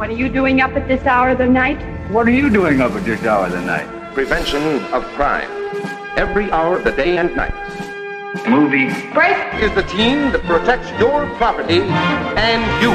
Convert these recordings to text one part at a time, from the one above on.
What are you doing up at this hour of the night? What are you doing up at this hour of the night? Prevention of crime. Every hour of the day and night. Movie. Break! Is the team that protects your property and you.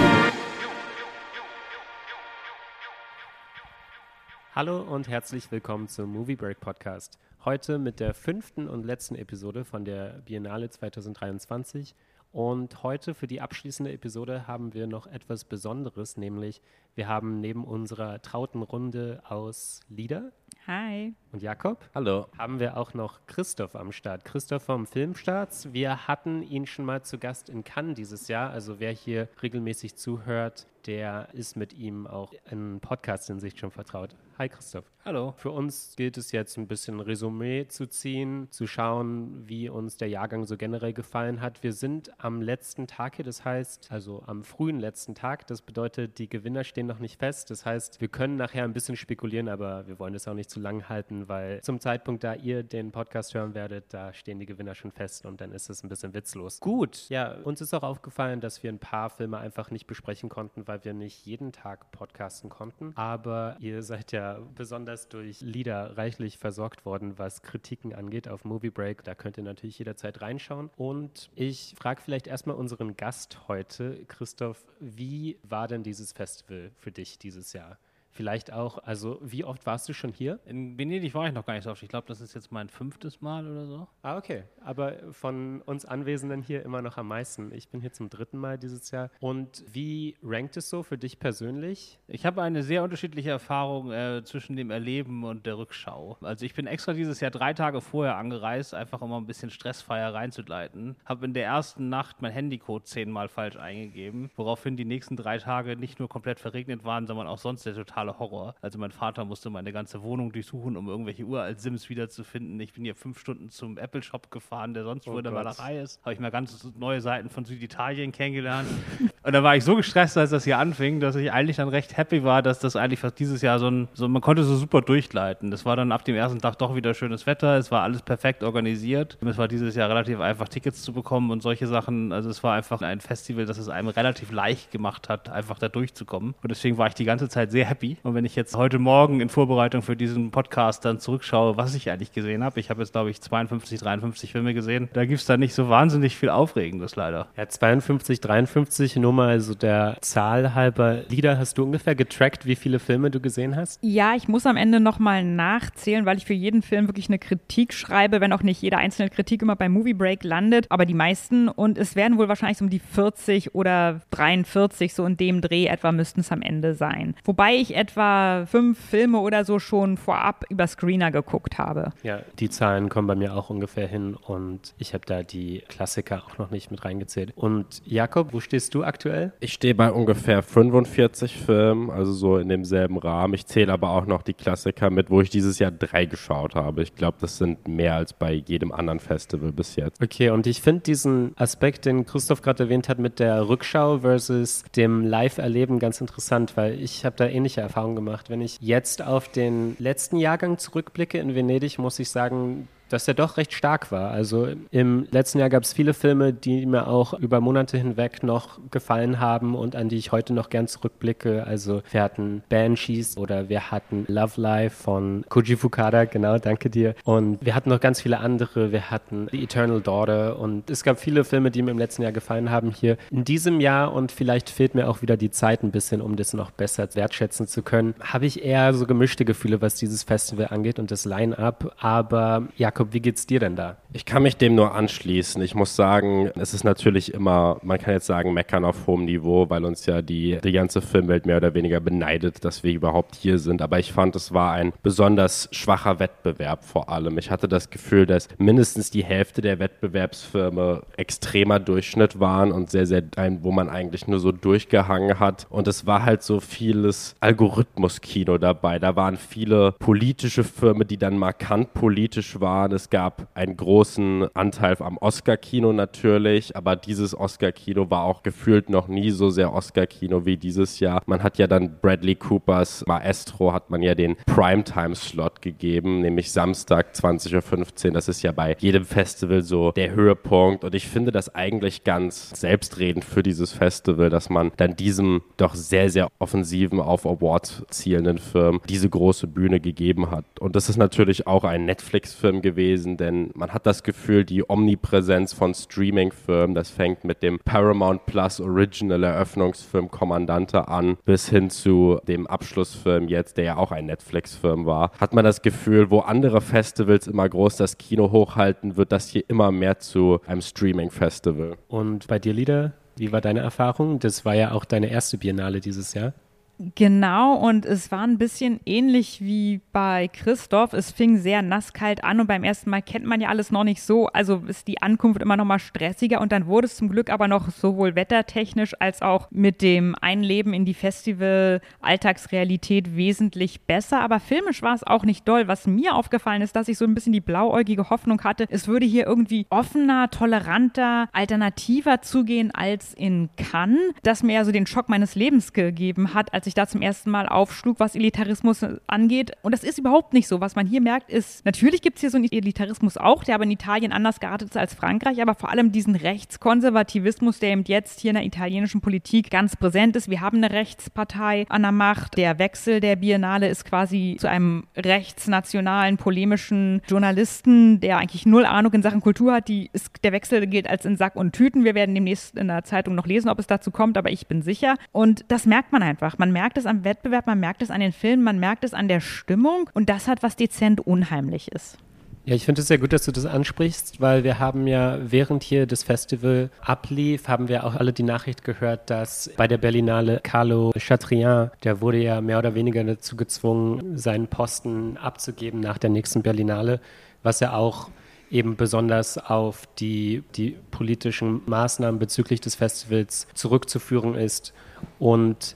Hallo und herzlich willkommen zum Movie Break Podcast. Heute mit der fünften und letzten Episode von der Biennale 2023. Und heute für die abschließende Episode haben wir noch etwas Besonderes, nämlich wir haben neben unserer trauten Runde aus Lieder Hi. und Jakob Hallo. haben wir auch noch Christoph am Start. Christoph vom Filmstarts. Wir hatten ihn schon mal zu Gast in Cannes dieses Jahr. Also wer hier regelmäßig zuhört, der ist mit ihm auch in Podcast in sich schon vertraut. Hi Christoph. Hallo. Für uns gilt es jetzt ein bisschen Resümee zu ziehen, zu schauen, wie uns der Jahrgang so generell gefallen hat. Wir sind am letzten Tag hier, das heißt, also am frühen letzten Tag. Das bedeutet, die Gewinner stehen noch nicht fest. Das heißt, wir können nachher ein bisschen spekulieren, aber wir wollen das auch nicht zu lang halten, weil zum Zeitpunkt, da ihr den Podcast hören werdet, da stehen die Gewinner schon fest und dann ist es ein bisschen witzlos. Gut, ja, uns ist auch aufgefallen, dass wir ein paar Filme einfach nicht besprechen konnten, weil wir nicht jeden Tag podcasten konnten. Aber ihr seid ja besonders durch Lieder reichlich versorgt worden, was Kritiken angeht auf Movie Break. Da könnt ihr natürlich jederzeit reinschauen. Und ich frage vielleicht erstmal unseren Gast heute, Christoph, wie war denn dieses Festival für dich dieses Jahr? Vielleicht auch, also wie oft warst du schon hier? In Venedig war ich noch gar nicht so oft. Ich glaube, das ist jetzt mein fünftes Mal oder so. Ah, okay. Aber von uns Anwesenden hier immer noch am meisten. Ich bin hier zum dritten Mal dieses Jahr. Und wie rankt es so für dich persönlich? Ich habe eine sehr unterschiedliche Erfahrung äh, zwischen dem Erleben und der Rückschau. Also ich bin extra dieses Jahr drei Tage vorher angereist, einfach um mal ein bisschen stressfreier reinzuleiten. Habe in der ersten Nacht mein Handycode zehnmal falsch eingegeben, woraufhin die nächsten drei Tage nicht nur komplett verregnet waren, sondern auch sonst der totale Horror. Also mein Vater musste meine ganze Wohnung durchsuchen, um irgendwelche uralt Sims wiederzufinden. Ich bin hier fünf Stunden zum Apple Shop gefahren, der sonst wo Oh in der. Malerei ist. Habe ich mal ganz neue Seiten von Süditalien kennengelernt. Und da war ich so gestresst, als das hier anfing, dass ich eigentlich dann recht happy war, dass das eigentlich fast dieses Jahr so ein, so, man konnte so super durchleiten. Das war dann ab dem ersten Tag doch wieder schönes Wetter, es war alles perfekt organisiert. Es war dieses Jahr relativ einfach, Tickets zu bekommen und solche Sachen. Also es war einfach ein Festival, das es einem relativ leicht gemacht hat, einfach da durchzukommen. Und deswegen war ich die ganze Zeit sehr happy. Und wenn ich jetzt heute Morgen in Vorbereitung für diesen Podcast dann zurückschaue, was ich eigentlich gesehen habe, ich habe jetzt glaube ich 52, 53 Filme gesehen, da gibt es da nicht so wahnsinnig viel Aufregendes leider. Ja, 52, 53, nur mal so der Zahl halber Lieder. Hast du ungefähr getrackt, wie viele Filme du gesehen hast? Ja, ich muss am Ende nochmal nachzählen, weil ich für jeden Film wirklich eine Kritik schreibe, wenn auch nicht jede einzelne Kritik immer bei Movie Break landet, aber die meisten. Und es werden wohl wahrscheinlich so um die 40 oder 43, so in dem Dreh etwa müssten es am Ende sein. Wobei ich etwa fünf Filme oder so schon vorab über Screener geguckt habe. Ja, die Zahlen kommen bei mir auch ungefähr hin und ich habe da die Klassiker auch noch nicht mit reingezählt. Und Jakob, wo stehst du aktuell? Ich stehe bei ungefähr 45 Filmen, also so in demselben Rahmen. Ich zähle aber auch noch die Klassiker mit, wo ich dieses Jahr drei geschaut habe. Ich glaube, das sind mehr als bei jedem anderen Festival bis jetzt. Okay, und ich finde diesen Aspekt, den Christoph gerade erwähnt hat, mit der Rückschau versus dem Live-Erleben ganz interessant, weil ich habe da ähnliche Erfahrungen gemacht. Wenn ich jetzt auf den letzten Jahrgang zurückblicke in Venedig, muss ich sagen, dass er doch recht stark war. Also im letzten Jahr gab es viele Filme, die mir auch über Monate hinweg noch gefallen haben und an die ich heute noch gern zurückblicke. Also wir hatten Banshees oder wir hatten Love Life von Koji Fukada, genau, danke dir. Und wir hatten noch ganz viele andere. Wir hatten The Eternal Daughter und es gab viele Filme, die mir im letzten Jahr gefallen haben hier. In diesem Jahr und vielleicht fehlt mir auch wieder die Zeit ein bisschen, um das noch besser wertschätzen zu können, habe ich eher so gemischte Gefühle, was dieses Festival angeht und das Line-Up. Aber Jakob, wie geht's dir denn da? Ich kann mich dem nur anschließen. Ich muss sagen, es ist natürlich immer, man kann jetzt sagen, meckern auf hohem Niveau, weil uns ja die, die ganze Filmwelt mehr oder weniger beneidet, dass wir überhaupt hier sind. Aber ich fand, es war ein besonders schwacher Wettbewerb vor allem. Ich hatte das Gefühl, dass mindestens die Hälfte der Wettbewerbsfirmen extremer Durchschnitt waren und sehr, sehr wo man eigentlich nur so durchgehangen hat. Und es war halt so vieles Algorithmus-Kino dabei. Da waren viele politische Filme, die dann markant politisch waren waren. Es gab einen großen Anteil am Oscar-Kino natürlich, aber dieses Oscar-Kino war auch gefühlt noch nie so sehr Oscar-Kino wie dieses Jahr. Man hat ja dann Bradley Coopers Maestro, hat man ja den Primetime-Slot gegeben, nämlich Samstag 20.15 Uhr. Das ist ja bei jedem Festival so der Höhepunkt und ich finde das eigentlich ganz selbstredend für dieses Festival, dass man dann diesem doch sehr, sehr offensiven, auf Awards zielenden Film diese große Bühne gegeben hat. Und das ist natürlich auch ein Netflix-Film gewesen, denn man hat das Gefühl, die Omnipräsenz von Streaming-Filmen, das fängt mit dem Paramount Plus Original Eröffnungsfilm Kommandante an, bis hin zu dem Abschlussfilm jetzt, der ja auch ein Netflix-Film war, hat man das Gefühl, wo andere Festivals immer groß das Kino hochhalten, wird das hier immer mehr zu einem Streaming-Festival. Und bei dir, Lieder, wie war deine Erfahrung? Das war ja auch deine erste Biennale dieses Jahr. Genau, und es war ein bisschen ähnlich wie bei Christoph. Es fing sehr nasskalt an und beim ersten Mal kennt man ja alles noch nicht so. Also ist die Ankunft immer noch mal stressiger und dann wurde es zum Glück aber noch sowohl wettertechnisch als auch mit dem Einleben in die Festival-Alltagsrealität wesentlich besser. Aber filmisch war es auch nicht doll. Was mir aufgefallen ist, dass ich so ein bisschen die blauäugige Hoffnung hatte, es würde hier irgendwie offener, toleranter, alternativer zugehen als in Cannes, das mir ja so den Schock meines Lebens gegeben hat, als als ich da zum ersten Mal aufschlug, was Elitarismus angeht. Und das ist überhaupt nicht so. Was man hier merkt, ist, natürlich gibt es hier so einen Elitarismus auch, der aber in Italien anders geartet ist als Frankreich, aber vor allem diesen Rechtskonservativismus, der eben jetzt hier in der italienischen Politik ganz präsent ist. Wir haben eine Rechtspartei an der Macht. Der Wechsel der Biennale ist quasi zu einem rechtsnationalen, polemischen Journalisten, der eigentlich null Ahnung in Sachen Kultur hat. Die ist, der Wechsel gilt als in Sack und Tüten. Wir werden demnächst in der Zeitung noch lesen, ob es dazu kommt, aber ich bin sicher. Und das merkt man einfach. Man merkt es am Wettbewerb, man merkt es an den Filmen, man merkt es an der Stimmung und das hat was dezent unheimlich ist. Ja, ich finde es sehr gut, dass du das ansprichst, weil wir haben ja während hier das Festival ablief, haben wir auch alle die Nachricht gehört, dass bei der Berlinale Carlo Chatrian, der wurde ja mehr oder weniger dazu gezwungen, seinen Posten abzugeben nach der nächsten Berlinale, was ja auch eben besonders auf die, die politischen Maßnahmen bezüglich des Festivals zurückzuführen ist. Und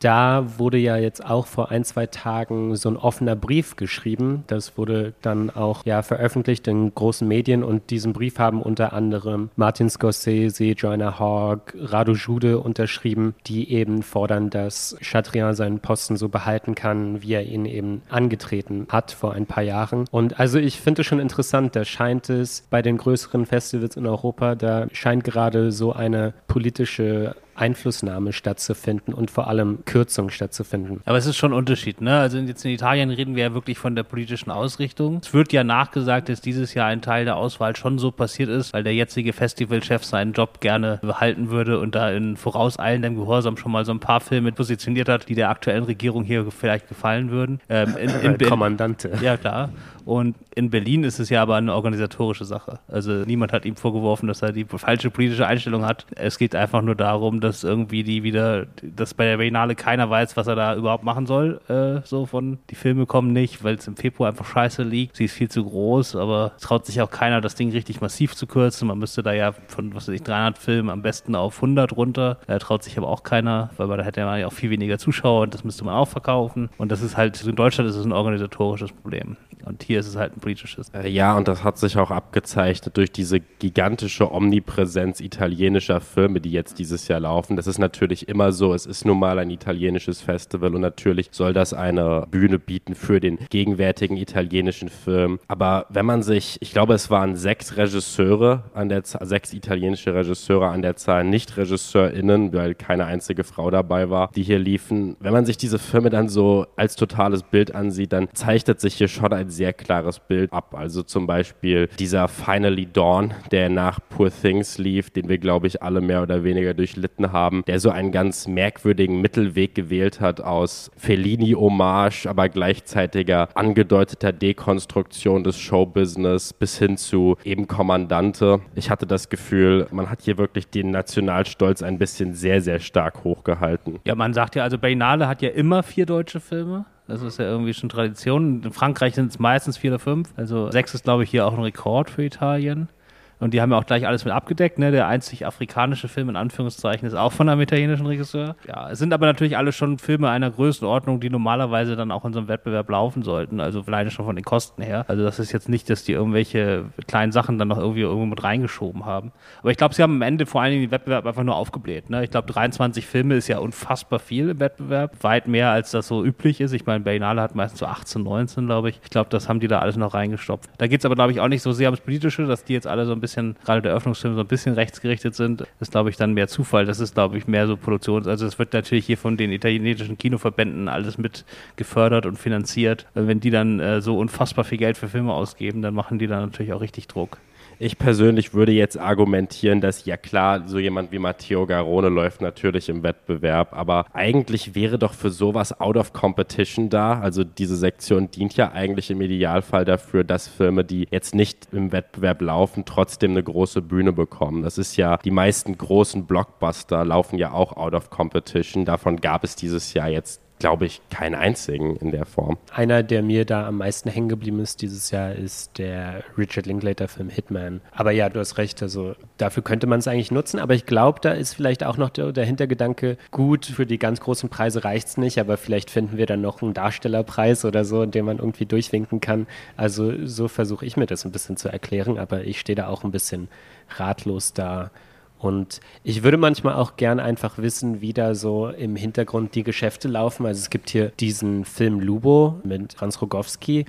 da wurde ja jetzt auch vor ein, zwei Tagen so ein offener Brief geschrieben. Das wurde dann auch ja veröffentlicht in großen Medien und diesen Brief haben unter anderem Martin Scorsese, Joanna Hogg, Radu Jude unterschrieben, die eben fordern, dass Chatrian seinen Posten so behalten kann, wie er ihn eben angetreten hat vor ein paar Jahren. Und also ich finde es schon interessant, da scheint es bei den größeren Festivals in Europa, da scheint gerade so eine politische Einflussnahme stattzufinden und vor allem Kürzung stattzufinden. Aber es ist schon ein Unterschied, ne? Also jetzt in Italien reden wir ja wirklich von der politischen Ausrichtung. Es wird ja nachgesagt, dass dieses Jahr ein Teil der Auswahl schon so passiert ist, weil der jetzige Festivalchef seinen Job gerne behalten würde und da in vorauseilendem Gehorsam schon mal so ein paar Filme positioniert hat, die der aktuellen Regierung hier vielleicht gefallen würden. Ähm, in, in Kommandante. Ja, klar. Und in Berlin ist es ja aber eine organisatorische Sache. Also niemand hat ihm vorgeworfen, dass er die falsche politische Einstellung hat. Es geht einfach nur darum, dass irgendwie die wieder, dass bei der Biennale keiner weiß, was er da überhaupt machen soll. Äh, so von, die Filme kommen nicht, weil es im Februar einfach scheiße liegt. Sie ist viel zu groß, aber traut sich auch keiner, das Ding richtig massiv zu kürzen. Man müsste da ja von, was weiß ich, 300 Filmen am besten auf 100 runter. Da traut sich aber auch keiner, weil da hätte man ja auch viel weniger Zuschauer und das müsste man auch verkaufen. Und das ist halt, in Deutschland ist es ein organisatorisches Problem. Und hier ist es halt ein politisches. Äh, ja, und das hat sich auch abgezeichnet durch diese gigantische Omnipräsenz italienischer Filme, die jetzt dieses Jahr laufen. Das ist natürlich immer so. Es ist nun mal ein italienisches Festival und natürlich soll das eine Bühne bieten für den gegenwärtigen italienischen Film. Aber wenn man sich, ich glaube, es waren sechs Regisseure an der Zahl, sechs italienische Regisseure an der Zahl, nicht RegisseurInnen, weil keine einzige Frau dabei war, die hier liefen. Wenn man sich diese Filme dann so als totales Bild ansieht, dann zeichnet sich hier schon ein sehr klares Bild ab. Also zum Beispiel dieser Finally Dawn, der nach Poor Things lief, den wir, glaube ich, alle mehr oder weniger durchlitten haben, der so einen ganz merkwürdigen Mittelweg gewählt hat aus Fellini-Hommage, aber gleichzeitiger angedeuteter Dekonstruktion des Showbusiness bis hin zu eben Kommandante. Ich hatte das Gefühl, man hat hier wirklich den Nationalstolz ein bisschen sehr, sehr stark hochgehalten. Ja, man sagt ja, also Berlinale hat ja immer vier deutsche Filme. Das ist ja irgendwie schon Tradition. In Frankreich sind es meistens vier oder fünf. Also sechs ist, glaube ich, hier auch ein Rekord für Italien. Und die haben ja auch gleich alles mit abgedeckt. Ne? Der einzig afrikanische Film in Anführungszeichen ist auch von einem italienischen Regisseur. Ja, es sind aber natürlich alle schon Filme einer Größenordnung, die normalerweise dann auch in so einem Wettbewerb laufen sollten. Also alleine schon von den Kosten her. Also das ist jetzt nicht, dass die irgendwelche kleinen Sachen dann noch irgendwie irgendwo mit reingeschoben haben. Aber ich glaube, sie haben am Ende vor allen Dingen den Wettbewerb einfach nur aufgebläht. Ne? Ich glaube, 23 Filme ist ja unfassbar viel im Wettbewerb. Weit mehr, als das so üblich ist. Ich meine, Berlinale hat meistens so 18, 19, glaube ich. Ich glaube, das haben die da alles noch reingestopft. Da geht es aber, glaube ich, auch nicht so sehr ums Politische, dass die jetzt alle so ein bisschen, gerade der Öffnungsfilm, so ein bisschen rechtsgerichtet sind. Ist, glaube ich, dann mehr Zufall. Das ist, glaube ich, mehr so Produktions-, also es wird natürlich hier von den italienischen Kinoverbänden alles mit gefördert und finanziert. Wenn die dann äh, so unfassbar viel Geld für Filme ausgeben, dann machen die da natürlich auch richtig Druck. Ich persönlich würde jetzt argumentieren, dass ja klar, so jemand wie Matteo Garone läuft natürlich im Wettbewerb, aber eigentlich wäre doch für sowas out of competition da. Also diese Sektion dient ja eigentlich im Idealfall dafür, dass Filme, die jetzt nicht im Wettbewerb laufen, trotzdem eine große Bühne bekommen. Das ist ja, die meisten großen Blockbuster laufen ja auch out of competition. Davon gab es dieses Jahr jetzt glaube ich, keinen einzigen in der Form. Einer, der mir da am meisten hängen geblieben ist dieses Jahr, ist der Richard Linklater-Film Hitman. Aber ja, du hast recht, also dafür könnte man es eigentlich nutzen, aber ich glaube, da ist vielleicht auch noch der, der Hintergedanke, gut, für die ganz großen Preise reicht es nicht, aber vielleicht finden wir dann noch einen Darstellerpreis oder so, den man irgendwie durchwinken kann. Also so versuche ich mir das ein bisschen zu erklären, aber ich stehe da auch ein bisschen ratlos da und ich würde manchmal auch gern einfach wissen, wie da so im Hintergrund die Geschäfte laufen. Also es gibt hier diesen Film Lubo mit Franz Rogowski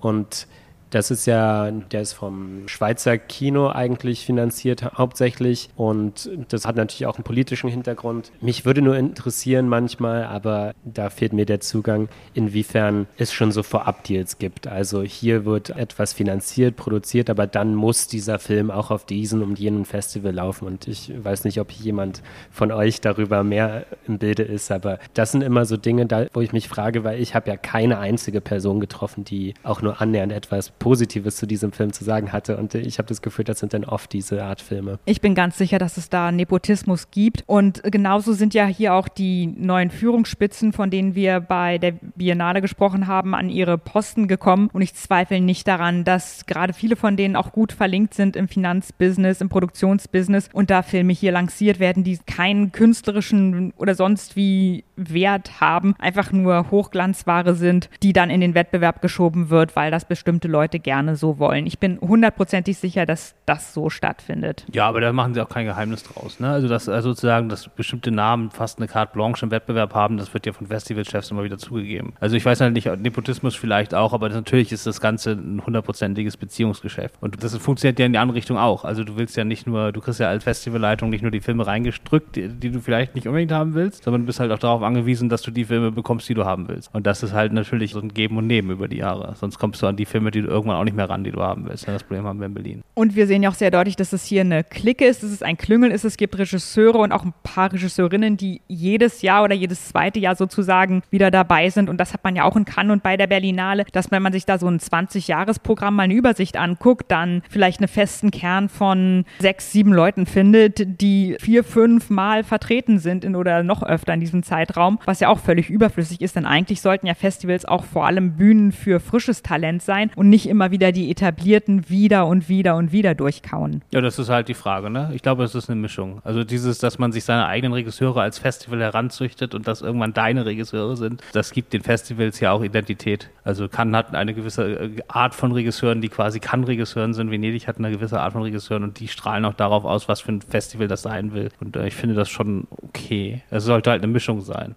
und das ist ja, der ist vom Schweizer Kino eigentlich finanziert hauptsächlich und das hat natürlich auch einen politischen Hintergrund. Mich würde nur interessieren manchmal, aber da fehlt mir der Zugang, inwiefern es schon so Vorab-Deals gibt. Also hier wird etwas finanziert, produziert, aber dann muss dieser Film auch auf diesen und jenen Festival laufen und ich weiß nicht, ob jemand von euch darüber mehr im Bilde ist, aber das sind immer so Dinge, da, wo ich mich frage, weil ich habe ja keine einzige Person getroffen, die auch nur annähernd etwas Positives zu diesem Film zu sagen hatte. Und ich habe das Gefühl, das sind dann oft diese Art Filme. Ich bin ganz sicher, dass es da Nepotismus gibt. Und genauso sind ja hier auch die neuen Führungsspitzen, von denen wir bei der Biennale gesprochen haben, an ihre Posten gekommen. Und ich zweifle nicht daran, dass gerade viele von denen auch gut verlinkt sind im Finanzbusiness, im Produktionsbusiness und da Filme hier lanciert werden, die keinen künstlerischen oder sonst wie Wert haben, einfach nur Hochglanzware sind, die dann in den Wettbewerb geschoben wird, weil das bestimmte Leute gerne so wollen. Ich bin hundertprozentig sicher, dass das so stattfindet. Ja, aber da machen sie auch kein Geheimnis draus. Ne? Also, dass also sozusagen, dass bestimmte Namen fast eine Carte Blanche im Wettbewerb haben, das wird ja von Festivalchefs immer wieder zugegeben. Also ich weiß halt nicht, Nepotismus vielleicht auch, aber natürlich ist das Ganze ein hundertprozentiges Beziehungsgeschäft. Und das funktioniert ja in die andere Richtung auch. Also du willst ja nicht nur, du kriegst ja als Festivalleitung nicht nur die Filme reingedrückt, die, die du vielleicht nicht unbedingt haben willst, sondern du bist halt auch darauf angewiesen, dass du die Filme bekommst, die du haben willst. Und das ist halt natürlich so ein Geben und Nehmen über die Jahre. Sonst kommst du an die Filme, die du irgendwann auch nicht mehr ran, die du haben willst. Das Problem haben wir in Berlin. Und wir sehen ja auch sehr deutlich, dass es hier eine Clique ist, dass es ein Klüngel ist. Es gibt Regisseure und auch ein paar Regisseurinnen, die jedes Jahr oder jedes zweite Jahr sozusagen wieder dabei sind. Und das hat man ja auch in Cannes und bei der Berlinale, dass wenn man sich da so ein 20-Jahres-Programm mal eine Übersicht anguckt, dann vielleicht einen festen Kern von sechs, sieben Leuten findet, die vier, fünf Mal vertreten sind in, oder noch öfter in diesem Zeitraum, was ja auch völlig überflüssig ist, denn eigentlich sollten ja Festivals auch vor allem Bühnen für frisches Talent sein und nicht immer wieder die etablierten wieder und wieder und wieder durchkauen. Ja, das ist halt die Frage, ne? Ich glaube, es ist eine Mischung. Also dieses, dass man sich seine eigenen Regisseure als Festival heranzüchtet und dass irgendwann deine Regisseure sind, das gibt den Festivals ja auch Identität. Also Cannes hat eine gewisse äh, Art von Regisseuren, die quasi Cannes-Regisseuren sind. Venedig hat eine gewisse Art von Regisseuren und die strahlen auch darauf aus, was für ein Festival das sein will. Und äh, ich finde das schon okay. Es sollte halt eine Mischung sein.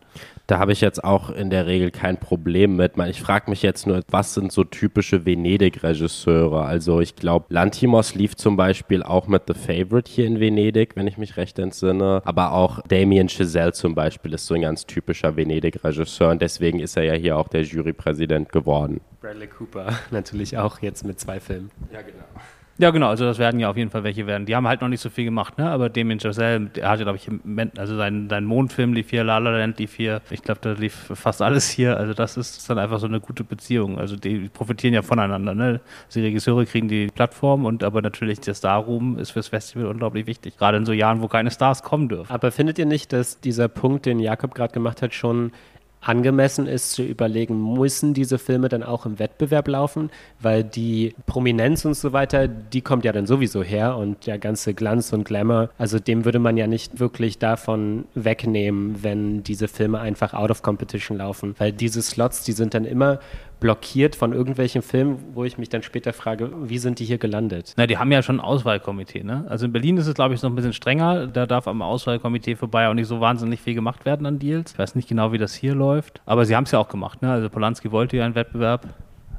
Da habe ich jetzt auch in der Regel kein Problem mit. Ich frage mich jetzt nur, was sind so typische Venedig-Regisseure? Also ich glaube, Lantimos lief zum Beispiel auch mit The Favorite hier in Venedig, wenn ich mich recht entsinne. Aber auch Damien Chazelle zum Beispiel ist so ein ganz typischer Venedig-Regisseur und deswegen ist er ja hier auch der Jurypräsident geworden. Bradley Cooper natürlich auch jetzt mit zwei Filmen. Ja, genau. Ja, genau, also das werden ja auf jeden Fall welche werden. Die haben halt noch nicht so viel gemacht, ne? Aber Damien Chazelle, der hatte, glaube ich, also sein, sein Mondfilm lief hier, La La Land lief hier. Ich glaube, da lief fast alles hier. Also das ist dann einfach so eine gute Beziehung. Also die profitieren ja voneinander, ne? Die Regisseure kriegen die Plattform und aber natürlich der Star-Ruhm ist fürs Festival unglaublich wichtig. Gerade in so Jahren, wo keine Stars kommen dürfen. Aber findet ihr nicht, dass dieser Punkt, den Jakob gerade gemacht hat, schon angemessen ist zu überlegen, müssen diese Filme dann auch im Wettbewerb laufen, weil die Prominenz und so weiter, die kommt ja dann sowieso her und der ganze Glanz und Glamour, also dem würde man ja nicht wirklich davon wegnehmen, wenn diese Filme einfach out of competition laufen, weil diese Slots, die sind dann immer blockiert von irgendwelchen Filmen, wo ich mich dann später frage, wie sind die hier gelandet? Na, die haben ja schon ein Auswahlkomitee, ne? Also in Berlin ist es, glaube ich, noch ein bisschen strenger. Da darf am Auswahlkomitee vorbei auch nicht so wahnsinnig viel gemacht werden an Deals. Ich weiß nicht genau, wie das hier läuft. Aber sie haben es ja auch gemacht, ne? Also Polanski wollte ja einen Wettbewerb.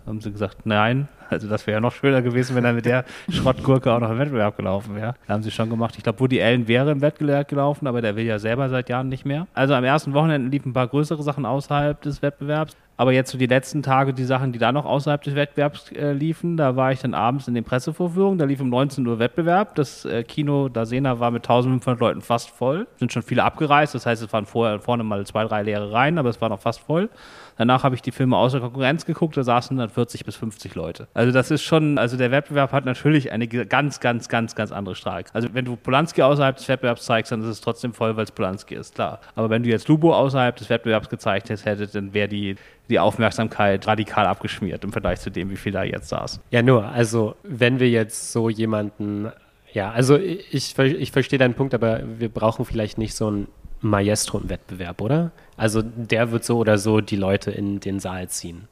Haben sie gesagt, nein. Also das wäre ja noch schöner gewesen, wenn er mit der Schrottgurke auch noch im Wettbewerb gelaufen wäre. Haben sie schon gemacht. Ich glaube, Woody Allen wäre im Wettbewerb gelaufen, aber der will ja selber seit Jahren nicht mehr. Also am ersten Wochenende liefen ein paar größere Sachen außerhalb des Wettbewerbs. Aber jetzt so die letzten Tage, die Sachen, die da noch außerhalb des Wettbewerbs äh, liefen, da war ich dann abends in den Pressevorführungen, da lief um 19 Uhr Wettbewerb. Das äh, Kino Dasena war mit 1500 Leuten fast voll. Sind schon viele abgereist, das heißt, es waren vorher, vorne mal zwei, drei leere Reihen, aber es war noch fast voll. Danach habe ich die Filme außer Konkurrenz geguckt, da saßen dann 40 bis 50 Leute. Also das ist schon, also der Wettbewerb hat natürlich eine ganz, ganz, ganz, ganz andere Strahlung. Also wenn du Polanski außerhalb des Wettbewerbs zeigst, dann ist es trotzdem voll, weil es Polanski ist, klar. Aber wenn du jetzt Lubo außerhalb des Wettbewerbs gezeigt hättest, dann wäre die die Aufmerksamkeit radikal abgeschmiert im Vergleich zu dem, wie viel da jetzt saß. Ja, nur, also wenn wir jetzt so jemanden, ja, also ich, ich verstehe deinen Punkt, aber wir brauchen vielleicht nicht so einen Maestro im Wettbewerb, oder? Also der wird so oder so die Leute in den Saal ziehen.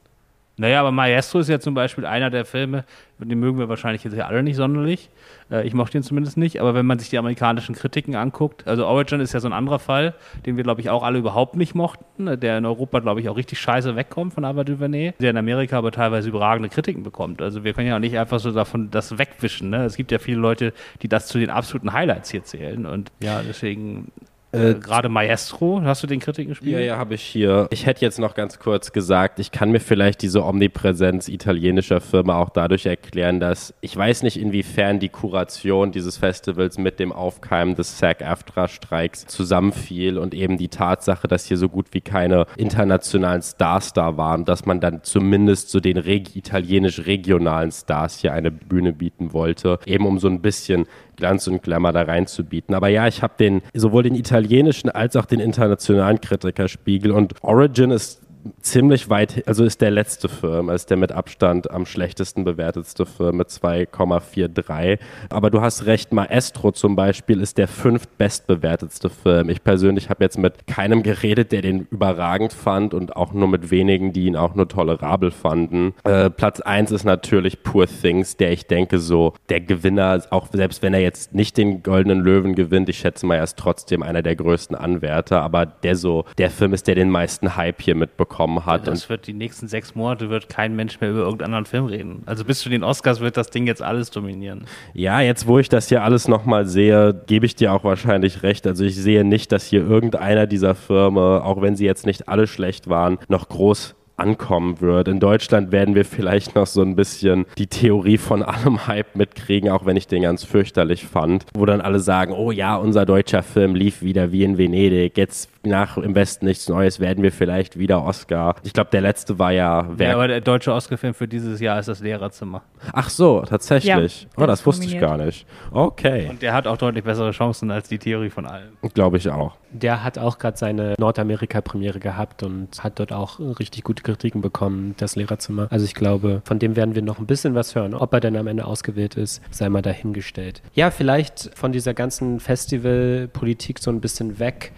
Naja, aber Maestro ist ja zum Beispiel einer der Filme, den mögen wir wahrscheinlich jetzt alle nicht sonderlich. Äh, ich mochte ihn zumindest nicht, aber wenn man sich die amerikanischen Kritiken anguckt, also Origin ist ja so ein anderer Fall, den wir, glaube ich, auch alle überhaupt nicht mochten, der in Europa, glaube ich, auch richtig scheiße wegkommt von Ava DuVernay, der in Amerika aber teilweise überragende Kritiken bekommt. Also wir können ja auch nicht einfach so davon das wegwischen. Ne? Es gibt ja viele Leute, die das zu den absoluten Highlights hier zählen und ja, deswegen äh, Gerade Maestro, hast du den Kritiken gespielt? Ja, ja, habe ich hier. Ich hätte jetzt noch ganz kurz gesagt, ich kann mir vielleicht diese Omnipräsenz italienischer Firma auch dadurch erklären, dass ich weiß nicht, inwiefern die Kuration dieses Festivals mit dem Aufkeimen des SAG-AFTRA-Streiks zusammenfiel und eben die Tatsache, dass hier so gut wie keine internationalen Stars da waren, dass man dann zumindest so den reg italienisch-regionalen Stars hier eine Bühne bieten wollte, eben um so ein bisschen Glanz und Glamour da reinzubieten. Aber ja, ich habe den sowohl den italienischen als auch den internationalen Kritikerspiegel und Origin ist ziemlich weit, also ist der letzte Film, ist der mit Abstand am schlechtesten bewertetste Film mit 2,43. Aber du hast recht, Maestro zum Beispiel ist der fünft bestbewertetste Film. Ich persönlich habe jetzt mit keinem geredet, der den überragend fand und auch nur mit wenigen, die ihn auch nur tolerabel fanden. Äh, Platz 1 ist natürlich Poor Things, der ich denke so der Gewinner, auch selbst wenn er jetzt nicht den Goldenen Löwen gewinnt, ich schätze mal, er ist trotzdem einer der größten Anwärter, aber der so, der Film ist, der den meisten Hype hier mitbekommt bekommen hat. Das wird die nächsten sechs Monate wird kein Mensch mehr über irgendeinen anderen Film reden. Also bis zu den Oscars wird das Ding jetzt alles dominieren. Ja, jetzt wo ich das hier alles nochmal sehe, gebe ich dir auch wahrscheinlich recht. Also ich sehe nicht, dass hier irgendeiner dieser Firmen, auch wenn sie jetzt nicht alle schlecht waren, noch groß ankommen wird. In Deutschland werden wir vielleicht noch so ein bisschen die Theorie von allem Hype mitkriegen, auch wenn ich den ganz fürchterlich fand, wo dann alle sagen, oh ja, unser deutscher Film lief wieder wie in Venedig, jetzt nach Im Westen nichts Neues werden wir vielleicht wieder Oscar. Ich glaube, der letzte war ja Werk. Ja, aber der deutsche Oscar-Film für dieses Jahr ist das Lehrerzimmer. Ach so, tatsächlich. Ja, oh, das wusste ich gar nicht. Okay. Und der hat auch deutlich bessere Chancen als die Theorie von allem. Glaube ich auch. Der hat auch gerade seine Nordamerika-Premiere gehabt und hat dort auch richtig gute Kritiken bekommen, das Lehrerzimmer. Also ich glaube, von dem werden wir noch ein bisschen was hören. Ob er denn am Ende ausgewählt ist, sei mal dahingestellt. Ja, vielleicht von dieser ganzen Festivalpolitik so ein bisschen weg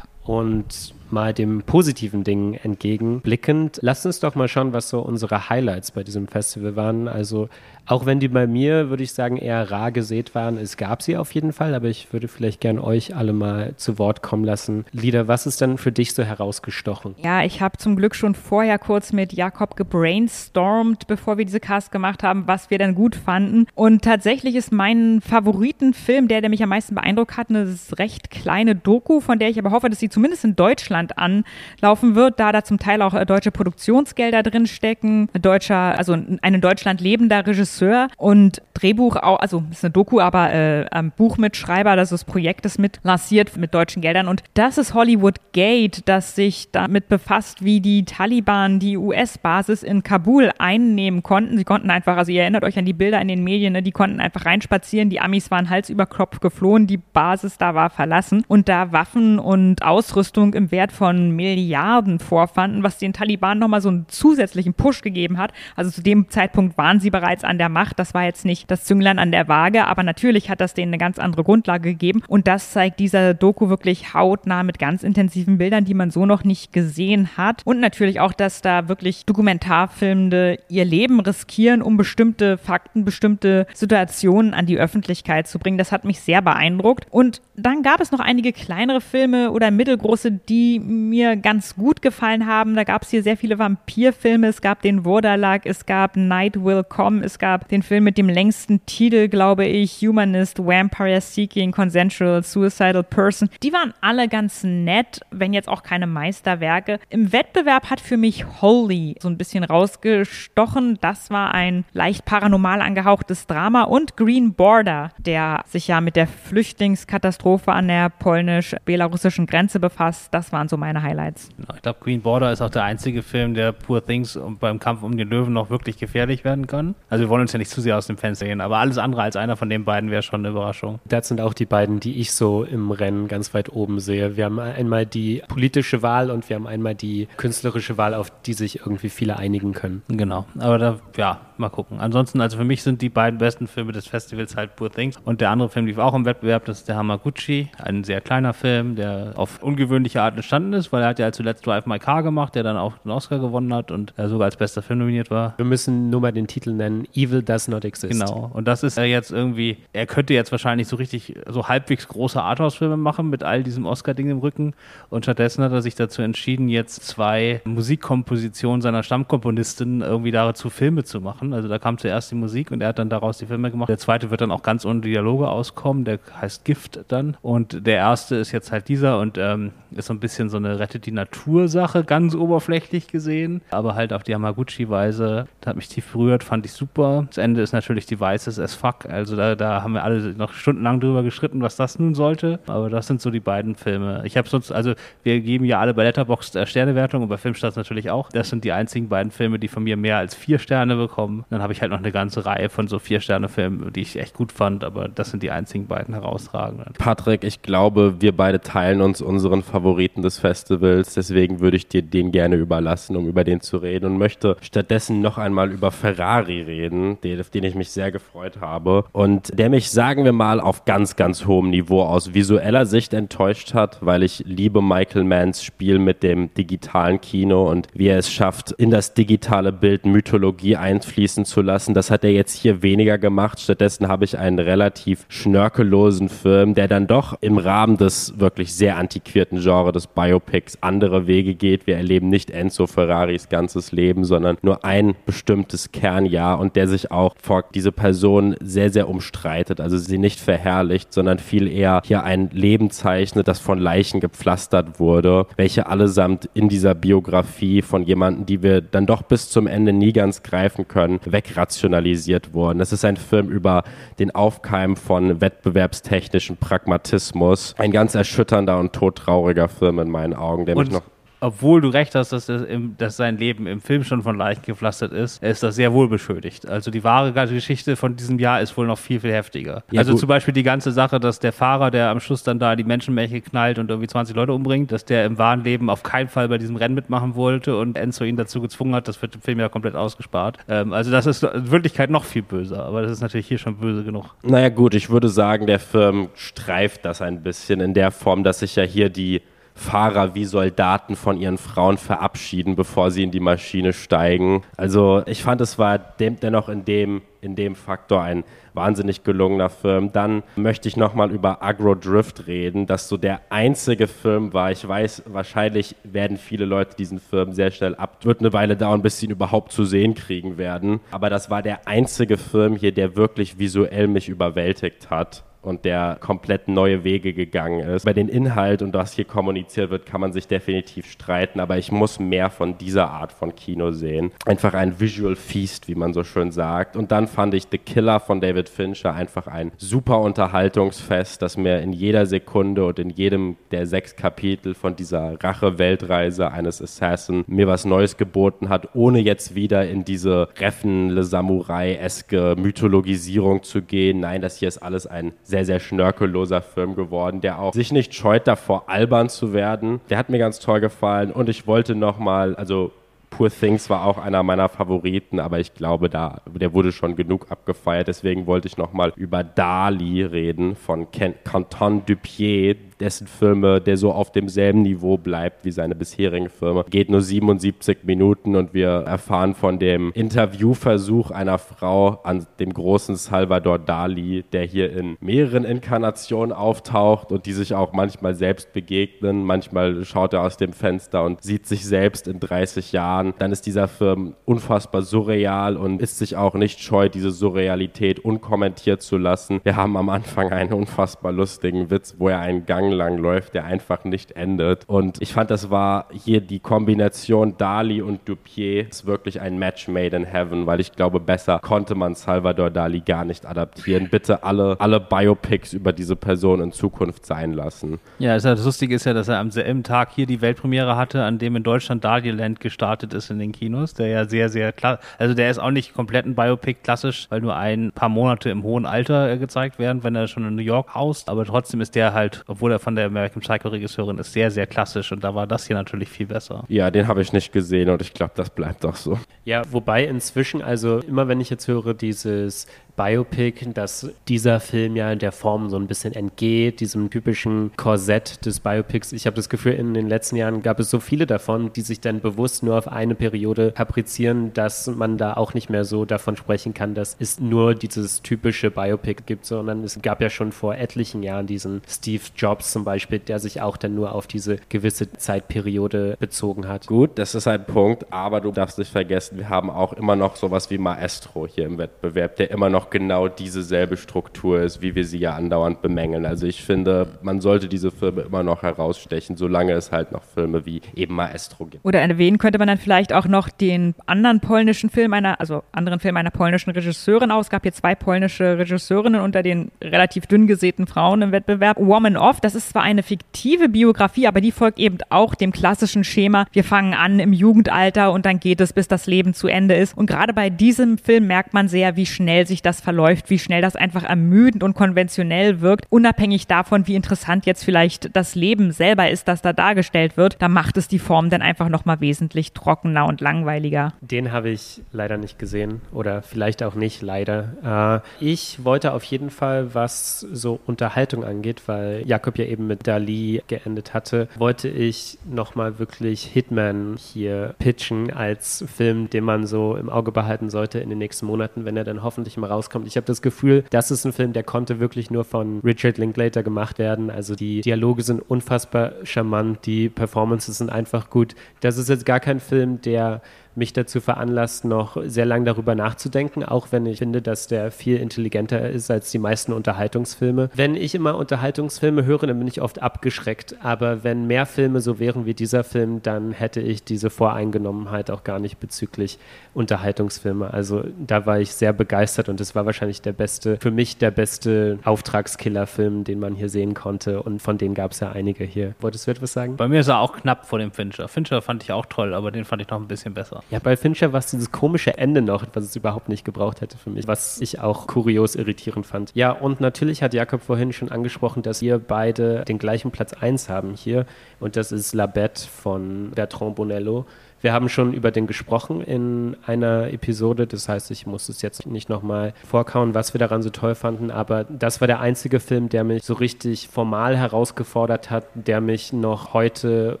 und mal dem positiven Ding entgegenblickend, lasst uns doch mal schauen, was so unsere Highlights bei diesem Festival waren. Also auch wenn die bei mir, würde ich sagen, eher rar gesät waren, es gab sie auf jeden Fall, aber ich würde vielleicht gern euch alle mal zu Wort kommen lassen. Lieder, was ist denn für dich so herausgestochen? Ja, ich habe zum Glück schon vorher kurz mit Jakob gebrainstormt, bevor wir diese Cast gemacht haben, was wir dann gut fanden. Und tatsächlich ist mein Favoritenfilm, der, der mich am meisten beeindruckt hat, eine recht kleine Doku, von der ich aber hoffe, dass sie zumindest in Deutschland anlaufen wird, da da zum Teil auch äh, deutsche Produktionsgelder drin stecken, deutscher, also ein in Deutschland lebender Regisseur und Drehbuch auch, also ist eine Doku, aber äh, ähm, Buchmitschreiber, das ist Projekt, das mit lanciert mit deutschen Geldern. Und das ist Hollywood Gate, das sich damit befasst, wie die Taliban die US-Basis in Kabul einnehmen konnten. Sie konnten einfach, also ihr erinnert euch an die Bilder in den Medien, ne, die konnten einfach reinspazieren, die Amis waren Hals über Kopf geflohen, die Basis da war verlassen und da Waffen und Ausrüstung im Wert Wert von Milliarden vorfanden, was den Taliban nochmal so einen zusätzlichen Push gegeben hat. Also zu dem Zeitpunkt waren sie bereits an der Macht. Das war jetzt nicht das Zünglein an der Waage, aber natürlich hat das denen eine ganz andere Grundlage gegeben. Und das zeigt dieser Doku wirklich hautnah mit ganz intensiven Bildern, die man so noch nicht gesehen hat. Und natürlich auch, dass da wirklich Dokumentarfilmende ihr Leben riskieren, um bestimmte Fakten, bestimmte Situationen an die Öffentlichkeit zu bringen. Das hat mich sehr beeindruckt. Und dann gab es noch einige kleinere Filme oder mittelgroße, die mir ganz gut gefallen haben. Da gab es hier sehr viele Vampirfilme. Es gab den Wurdalag, es gab Night Will Come, es gab den Film mit dem längsten Titel, glaube ich, Humanist, Vampire Seeking, Consensual, Suicidal Person. Die waren alle ganz nett, wenn jetzt auch keine Meisterwerke. Im Wettbewerb hat für mich Holy so ein bisschen rausgestochen. Das war ein leicht paranormal angehauchtes Drama und Green Border, der sich ja mit der Flüchtlingskatastrophe an der polnisch-belarussischen Grenze befasst. Das waren so meine Highlights. Ich glaube, Green Border ist auch der einzige Film, der Poor Things beim Kampf um den Löwen noch wirklich gefährlich werden kann. Also wir wollen uns ja nicht zu sehr aus dem Fenster gehen, aber alles andere als einer von den beiden wäre schon eine Überraschung. Das sind auch die beiden, die ich so im Rennen ganz weit oben sehe. Wir haben einmal die politische Wahl und wir haben einmal die künstlerische Wahl, auf die sich irgendwie viele einigen können. Genau, aber da, ja, mal gucken. Ansonsten, also für mich sind die beiden besten Filme des Festivals halt Poor Things und der andere Film lief auch im Wettbewerb, das ist der Hamaguchi, ein sehr kleiner Film, der auf ungewöhnliche Art entstanden ist, weil er hat ja zuletzt Drive My Car gemacht, der dann auch den Oscar gewonnen hat und sogar als bester Film nominiert war. Wir müssen nur mal den Titel nennen, Evil Does Not Exist. Genau, und das ist er jetzt irgendwie, er könnte jetzt wahrscheinlich so richtig, so halbwegs große Arthouse-Filme machen mit all diesem Oscar-Ding im Rücken und stattdessen hat er sich dazu entschieden, jetzt zwei Musikkompositionen seiner Stammkomponistin irgendwie dazu Filme zu machen. Also da kam zuerst die Musik und er hat dann daraus die Filme gemacht. Der zweite wird dann auch ganz ohne Dialoge auskommen, der heißt Gift dann und der erste ist jetzt halt dieser und ähm, ist so ein bisschen so eine Rettet die Natur-Sache, ganz oberflächlich gesehen, aber halt auf die Hamaguchi-Weise. Das hat mich tief berührt, fand ich super. Das Ende ist natürlich Devices as fuck, also da, da haben wir alle noch stundenlang drüber geschritten, was das nun sollte, aber das sind so die beiden Filme. Ich habe sonst, also wir geben ja alle bei Letterboxd äh, Sternewertung und bei Filmstarts natürlich auch. Das sind die einzigen beiden Filme, die von mir mehr als vier Sterne bekommen. Dann habe ich halt noch eine ganze Reihe von so vier Sterne Filmen, die ich echt gut fand, aber das sind die einzigen beiden herausragenden. Patrick, ich glaube, wir beide teilen uns unseren Favoriten des Festivals, deswegen würde ich dir den gerne überlassen, um über den zu reden und möchte stattdessen noch einmal über Ferrari reden, den, auf den ich mich sehr gefreut habe und der mich, sagen wir mal, auf ganz, ganz hohem Niveau aus visueller Sicht enttäuscht hat, weil ich liebe Michael Manns Spiel mit dem digitalen Kino und wie er es schafft, in das digitale Bild Mythologie einfließen zu lassen. Das hat er jetzt hier weniger gemacht. Stattdessen habe ich einen relativ schnörkellosen Film, der dann doch im Rahmen des wirklich sehr antiquierten Genres des Biopics andere Wege geht. Wir erleben nicht Enzo Ferraris ganzes Leben, sondern nur ein bestimmtes Kernjahr und der sich auch vor diese Person sehr, sehr umstreitet. Also sie nicht verherrlicht, sondern viel eher hier ein Leben zeichnet, das von Leichen gepflastert wurde, welche allesamt in dieser Biografie von jemandem, die wir dann doch bis zum Ende nie ganz greifen können, wegrationalisiert wurden. Es ist ein Film über den Aufkeim von wettbewerbstechnischem Pragmatismus. Ein ganz erschütternder und todtrauriger Film in meinen Augen, der Und mich noch obwohl du recht hast, dass, das im, dass sein Leben im Film schon von Leichen gepflastert ist, ist das sehr wohl beschuldigt. Also die wahre Geschichte von diesem Jahr ist wohl noch viel, viel heftiger. Ja, also gut. zum Beispiel die ganze Sache, dass der Fahrer, der am Schluss dann da die Menschenmenge knallt und irgendwie 20 Leute umbringt, dass der im wahren Leben auf keinen Fall bei diesem Rennen mitmachen wollte und Enzo ihn dazu gezwungen hat, das wird im Film ja komplett ausgespart. Ähm, also das ist in Wirklichkeit noch viel böser, aber das ist natürlich hier schon böse genug. Naja gut, ich würde sagen, der Film streift das ein bisschen in der Form, dass sich ja hier die Fahrer wie Soldaten von ihren Frauen verabschieden, bevor sie in die Maschine steigen. Also ich fand, es war dennoch in dem, in dem Faktor ein wahnsinnig gelungener Film. Dann möchte ich nochmal über Agro Drift reden, das so der einzige Film war. Ich weiß, wahrscheinlich werden viele Leute diesen Film sehr schnell ab. Wird eine Weile dauern, bis sie ihn überhaupt zu sehen kriegen werden. Aber das war der einzige Film hier, der wirklich visuell mich überwältigt hat und der komplett neue Wege gegangen ist. Bei den Inhalt und was hier kommuniziert wird, kann man sich definitiv streiten, aber ich muss mehr von dieser Art von Kino sehen. Einfach ein Visual Feast, wie man so schön sagt. Und dann fand ich The Killer von David Fincher einfach ein super Unterhaltungsfest, das mir in jeder Sekunde und in jedem der sechs Kapitel von dieser Rache-Weltreise eines Assassin mir was Neues geboten hat, ohne jetzt wieder in diese reffende Samurai-eske Mythologisierung zu gehen. Nein, das hier ist alles ein sehr sehr, sehr schnörkelloser Film geworden, der auch sich nicht scheut davor, albern zu werden. Der hat mir ganz toll gefallen und ich wollte nochmal, also Poor Things war auch einer meiner Favoriten, aber ich glaube, da, der wurde schon genug abgefeiert. Deswegen wollte ich nochmal über Dali reden von Canton Dupier, dessen Filme, der so auf demselben Niveau bleibt wie seine bisherigen Filme. Geht nur 77 Minuten und wir erfahren von dem Interviewversuch einer Frau an dem großen Salvador Dali, der hier in mehreren Inkarnationen auftaucht und die sich auch manchmal selbst begegnen. Manchmal schaut er aus dem Fenster und sieht sich selbst in 30 Jahren. Dann ist dieser Film unfassbar surreal und ist sich auch nicht scheu, diese Surrealität unkommentiert zu lassen. Wir haben am Anfang einen unfassbar lustigen Witz, wo er einen Gang lang läuft, der einfach nicht endet. Und ich fand, das war hier die Kombination Dali und Dupier ist wirklich ein Match made in heaven, weil ich glaube, besser konnte man Salvador Dali gar nicht adaptieren. Bitte alle, alle Biopics über diese Person in Zukunft sein lassen. Ja, das Lustige ist ja, dass er am selben Tag hier die Weltpremiere hatte, an dem in Deutschland Dali Land gestartet ist in den Kinos, der ja sehr, sehr klar, also der ist auch nicht komplett ein Biopic klassisch, weil nur ein paar Monate im hohen Alter äh, gezeigt werden, wenn er schon in New York haust, aber trotzdem ist der halt, obwohl er von der American Psycho Regisseurin ist sehr, sehr klassisch und da war das hier natürlich viel besser. Ja, den habe ich nicht gesehen und ich glaube, das bleibt auch so. Ja, wobei inzwischen, also immer wenn ich jetzt höre, dieses Biopic, dass dieser Film ja der Form so ein bisschen entgeht, diesem typischen Korsett des Biopics. Ich habe das Gefühl, in den letzten Jahren gab es so viele davon, die sich dann bewusst nur auf eine Periode kaprizieren, dass man da auch nicht mehr so davon sprechen kann, dass es nur dieses typische Biopic gibt, sondern es gab ja schon vor etlichen Jahren diesen Steve Jobs zum Beispiel, der sich auch dann nur auf diese gewisse Zeitperiode bezogen hat. Gut, das ist ein Punkt, aber du darfst nicht vergessen, wir haben auch immer noch sowas wie Maestro hier im Wettbewerb, der immer noch noch genau dieselbe Struktur ist, wie wir sie ja andauernd bemängeln. Also ich finde, man sollte diese Filme immer noch herausstechen, solange es halt noch Filme wie eben Maestro gibt. Oder erwähnen könnte man dann vielleicht auch noch den anderen polnischen Film einer, also anderen Film einer polnischen Regisseurin aus. Es gab hier zwei polnische Regisseurinnen unter den relativ dünn gesäten Frauen im Wettbewerb. Woman Off, das ist zwar eine fiktive Biografie, aber die folgt eben auch dem klassischen Schema. Wir fangen an im Jugendalter und dann geht es, bis das Leben zu Ende ist. Und gerade bei diesem Film merkt man sehr, wie schnell sich das das verläuft, wie schnell das einfach ermüdend und konventionell wirkt, unabhängig davon, wie interessant jetzt vielleicht das Leben selber ist, das da dargestellt wird, da macht es die Form dann einfach nochmal wesentlich trockener und langweiliger. Den habe ich leider nicht gesehen oder vielleicht auch nicht, leider. Äh, ich wollte auf jeden Fall, was so Unterhaltung angeht, weil Jakob ja eben mit Dali geendet hatte, wollte ich nochmal wirklich Hitman hier pitchen als Film, den man so im Auge behalten sollte in den nächsten Monaten, wenn er dann hoffentlich mal raus rauskommt. Ich habe das Gefühl, das ist ein Film, der konnte wirklich nur von Richard Linklater gemacht werden. Also die Dialoge sind unfassbar charmant, die Performances sind einfach gut. Das ist jetzt gar kein Film, der mich dazu veranlasst, noch sehr lange darüber nachzudenken, auch wenn ich finde, dass der viel intelligenter ist als die meisten Unterhaltungsfilme. Wenn ich immer Unterhaltungsfilme höre, dann bin ich oft abgeschreckt. Aber wenn mehr Filme so wären wie dieser Film, dann hätte ich diese Voreingenommenheit auch gar nicht bezüglich Unterhaltungsfilme. Also da war ich sehr begeistert und es war wahrscheinlich der beste, für mich der beste Auftragskiller-Film, den man hier sehen konnte. Und von denen gab es ja einige hier. Wolltest du etwas sagen? Bei mir ist er auch knapp vor dem Fincher. Fincher fand ich auch toll, aber den fand ich noch ein bisschen besser. Ja, bei Fincher war es dieses komische Ende noch, was es überhaupt nicht gebraucht hätte für mich, was ich auch kurios irritierend fand. Ja, und natürlich hat Jakob vorhin schon angesprochen, dass wir beide den gleichen Platz 1 haben hier und das ist La Bête von Bertrand Bonello. Wir haben schon über den gesprochen in einer Episode, das heißt, ich muss es jetzt nicht nochmal vorkauen, was wir daran so toll fanden, aber das war der einzige Film, der mich so richtig formal herausgefordert hat, der mich noch heute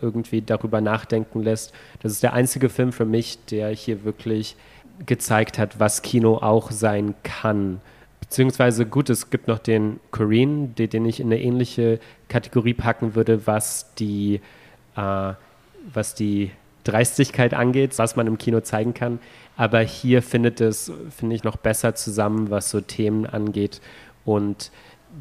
irgendwie darüber nachdenken lässt. Das ist der einzige Film für mich, der hier wirklich gezeigt hat, was Kino auch sein kann. Beziehungsweise, gut, es gibt noch den Korean, den ich in eine ähnliche Kategorie packen würde, was die, äh, was die Dreistigkeit angeht, was man im Kino zeigen kann. Aber hier findet es, finde ich, noch besser zusammen, was so Themen angeht. Und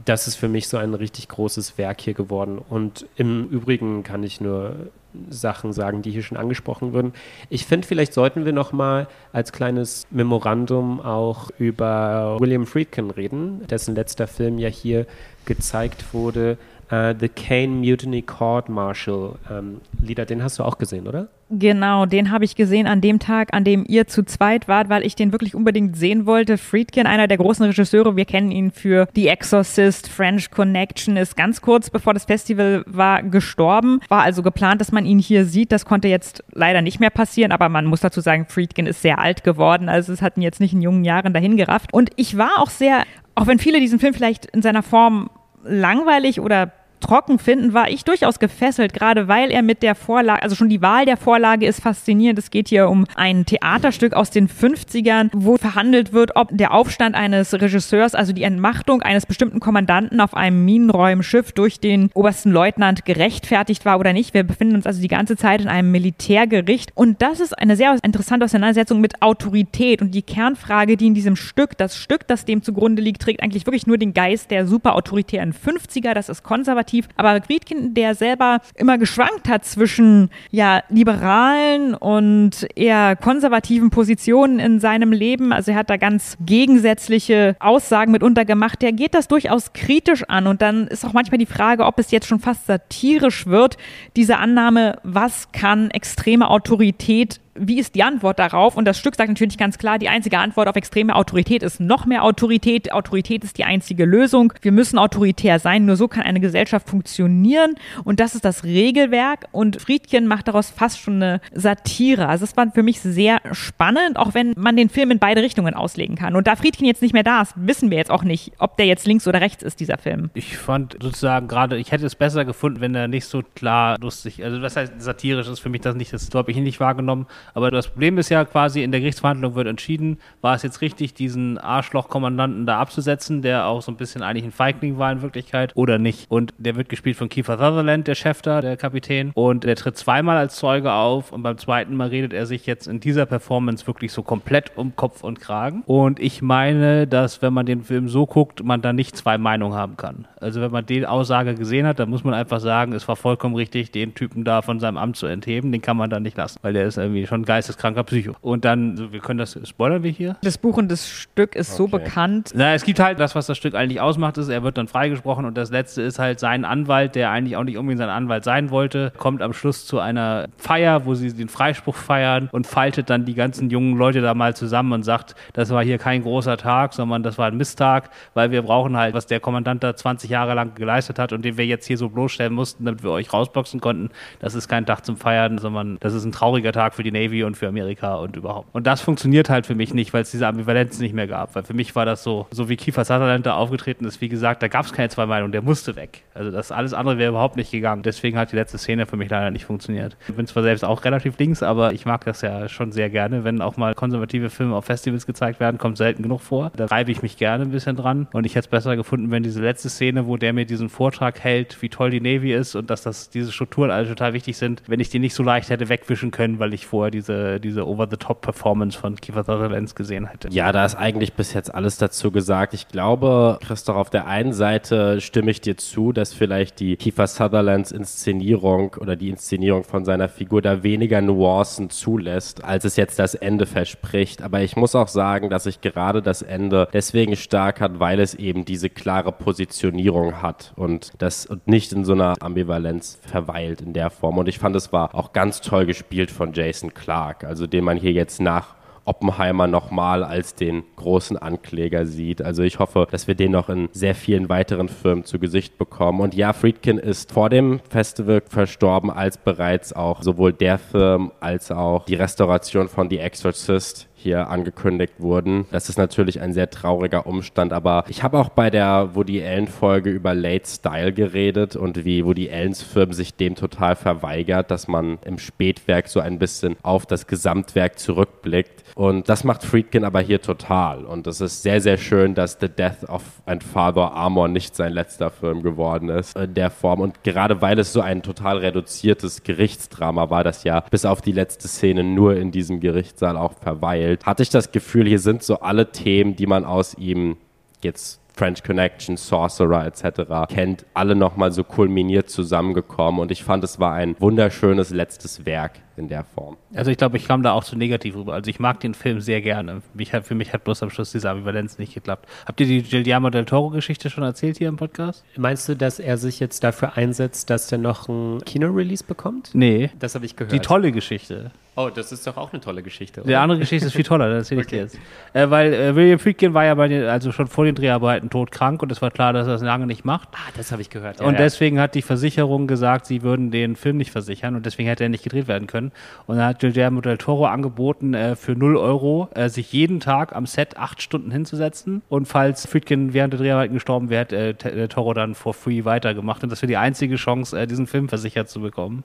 das ist für mich so ein richtig großes Werk hier geworden. Und im Übrigen kann ich nur Sachen sagen, die hier schon angesprochen wurden. Ich finde, vielleicht sollten wir noch mal als kleines Memorandum auch über William Friedkin reden, dessen letzter Film ja hier gezeigt wurde. Äh, The Kane Mutiny Court Martial. Ähm, Lieder, den hast du auch gesehen, oder? Genau, den habe ich gesehen an dem Tag, an dem ihr zu zweit wart, weil ich den wirklich unbedingt sehen wollte. Friedkin, einer der großen Regisseure, wir kennen ihn für The Exorcist, French Connection, ist ganz kurz bevor das Festival war gestorben. War also geplant, dass man ihn hier sieht. Das konnte jetzt leider nicht mehr passieren, aber man muss dazu sagen, Friedkin ist sehr alt geworden. Also es hat ihn jetzt nicht in jungen Jahren dahin gerafft. Und ich war auch sehr, auch wenn viele diesen Film vielleicht in seiner Form langweilig oder trocken finden, war ich durchaus gefesselt, gerade weil er mit der Vorlage, also schon die Wahl der Vorlage ist faszinierend. Es geht hier um ein Theaterstück aus den 50ern, wo verhandelt wird, ob der Aufstand eines Regisseurs, also die Entmachtung eines bestimmten Kommandanten auf einem Minenräumschiff durch den obersten Leutnant gerechtfertigt war oder nicht. Wir befinden uns also die ganze Zeit in einem Militärgericht und das ist eine sehr interessante Auseinandersetzung mit Autorität und die Kernfrage, die in diesem Stück, das Stück, das dem zugrunde liegt, trägt eigentlich wirklich nur den Geist der superautoritären 50er, das ist konservativ konservativ. Aber Friedkin, der selber immer geschwankt hat zwischen ja liberalen und eher konservativen Positionen in seinem Leben, also er hat da ganz gegensätzliche Aussagen mitunter gemacht, der geht das durchaus kritisch an. Und dann ist auch manchmal die Frage, ob es jetzt schon fast satirisch wird, diese Annahme, was kann extreme Autorität wie ist die Antwort darauf? Und das Stück sagt natürlich ganz klar, die einzige Antwort auf extreme Autorität ist noch mehr Autorität. Autorität ist die einzige Lösung. Wir müssen autoritär sein. Nur so kann eine Gesellschaft funktionieren. Und das ist das Regelwerk. Und Friedchen macht daraus fast schon eine Satire. Also es war für mich sehr spannend, auch wenn man den Film in beide Richtungen auslegen kann. Und da Friedchen jetzt nicht mehr da ist, wissen wir jetzt auch nicht, ob der jetzt links oder rechts ist, dieser Film. Ich fand sozusagen gerade, ich hätte es besser gefunden, wenn er nicht so klar lustig, also was heißt satirisch ist für mich das nicht, das habe ich ihn nicht wahrgenommen. Aber das Problem ist ja quasi, in der Gerichtsverhandlung wird entschieden, war es jetzt richtig, diesen Arschloch-Kommandanten da abzusetzen, der auch so ein bisschen eigentlich ein Feigling war in Wirklichkeit, oder nicht. Und der wird gespielt von Kiefer Sutherland, der Chef da, der Kapitän. Und der tritt zweimal als Zeuge auf und beim zweiten Mal redet er sich jetzt in dieser Performance wirklich so komplett um Kopf und Kragen. Und ich meine, dass wenn man den Film so guckt, man da nicht zwei Meinungen haben kann. Also wenn man die Aussage gesehen hat, dann muss man einfach sagen, es war vollkommen richtig, den Typen da von seinem Amt zu entheben. Den kann man da nicht lassen, weil der ist irgendwie schon geisteskranker Psycho. Und dann, wir können das, spoilern wir hier? Das Buch und das Stück ist okay. so bekannt. Na, es gibt halt das, was das Stück eigentlich ausmacht, ist, er wird dann freigesprochen und das letzte ist halt sein Anwalt, der eigentlich auch nicht unbedingt sein Anwalt sein wollte, kommt am Schluss zu einer Feier, wo sie den Freispruch feiern und faltet dann die ganzen jungen Leute da mal zusammen und sagt, das war hier kein großer Tag, sondern das war ein Misstag, weil wir brauchen halt, was der Kommandant da 20 Jahre lang geleistet hat und den wir jetzt hier so bloßstellen mussten, damit wir euch rausboxen konnten. Das ist kein Tag zum Feiern, sondern das ist ein trauriger Tag für die Navy und für Amerika und überhaupt. Und das funktioniert halt für mich nicht, weil es diese Ambivalenz nicht mehr gab. Weil für mich war das so, so wie Kiefer Sutherland da aufgetreten ist, wie gesagt, da gab es keine zwei Meinungen, der musste weg. Also das alles andere wäre überhaupt nicht gegangen. Deswegen hat die letzte Szene für mich leider nicht funktioniert. Ich bin zwar selbst auch relativ links, aber ich mag das ja schon sehr gerne, wenn auch mal konservative Filme auf Festivals gezeigt werden, kommt selten genug vor. Da reibe ich mich gerne ein bisschen dran. Und ich hätte es besser gefunden, wenn diese letzte Szene, wo der mir diesen Vortrag hält, wie toll die Navy ist und dass das diese Strukturen alle total wichtig sind, wenn ich die nicht so leicht hätte wegwischen können, weil ich vorher diese, diese Over-the-Top-Performance von Kiefer Sutherland gesehen hätte. Ja, da ist eigentlich bis jetzt alles dazu gesagt. Ich glaube, Christoph, auf der einen Seite stimme ich dir zu, dass vielleicht die Kiefer Sutherlands Inszenierung oder die Inszenierung von seiner Figur da weniger Nuancen zulässt, als es jetzt das Ende verspricht. Aber ich muss auch sagen, dass ich gerade das Ende deswegen stark hat, weil es eben diese klare Positionierung hat und das nicht in so einer Ambivalenz verweilt in der Form. Und ich fand, es war auch ganz toll gespielt von Jason Clark, also den man hier jetzt nach Oppenheimer nochmal als den großen Ankläger sieht. Also ich hoffe, dass wir den noch in sehr vielen weiteren Filmen zu Gesicht bekommen. Und ja, Friedkin ist vor dem Festival verstorben, als bereits auch sowohl der Film als auch die Restauration von The Exorcist hier angekündigt wurden. Das ist natürlich ein sehr trauriger Umstand, aber ich habe auch bei der Woody Allen Folge über Late Style geredet und wie Woody Allens Film sich dem total verweigert, dass man im Spätwerk so ein bisschen auf das Gesamtwerk zurückblickt. Und das macht Friedkin aber hier total. Und es ist sehr, sehr schön, dass The Death of ein Father Armor nicht sein letzter Film geworden ist in der Form. Und gerade weil es so ein total reduziertes Gerichtsdrama war, das ja bis auf die letzte Szene nur in diesem Gerichtssaal auch verweilt, hatte ich das Gefühl, hier sind so alle Themen, die man aus ihm jetzt French Connection, Sorcerer etc. kennt, alle nochmal so kulminiert zusammengekommen und ich fand, es war ein wunderschönes letztes Werk in der Form. Also ich glaube, ich kam da auch zu negativ rüber. Also ich mag den Film sehr gerne. Mich hat, für mich hat bloß am Schluss diese Ambivalenz nicht geklappt. Habt ihr die Guillermo del Toro-Geschichte schon erzählt hier im Podcast? Meinst du, dass er sich jetzt dafür einsetzt, dass er noch ein Kino-Release bekommt? Nee. Das habe ich gehört. Die tolle Geschichte. Oh, das ist doch auch eine tolle Geschichte. Oder? Die andere Geschichte ist viel toller, das erzähle ich Okay. dir jetzt. Äh, weil äh, William Friedkin war ja bei den, also schon vor den Dreharbeiten todkrank und es war klar, dass er das lange nicht macht. Ah, das habe ich gehört. Ja, und ja. deswegen hat die Versicherung gesagt, sie würden den Film nicht versichern und deswegen hätte er nicht gedreht werden können. Und dann hat Guillermo del Toro angeboten, äh, für 0 Euro äh, sich jeden Tag am Set acht Stunden hinzusetzen. Und falls Friedkin während der Dreharbeiten gestorben wäre, hätte äh, del Toro dann for free weitergemacht. Und das wäre die einzige Chance, äh, diesen Film versichert zu bekommen.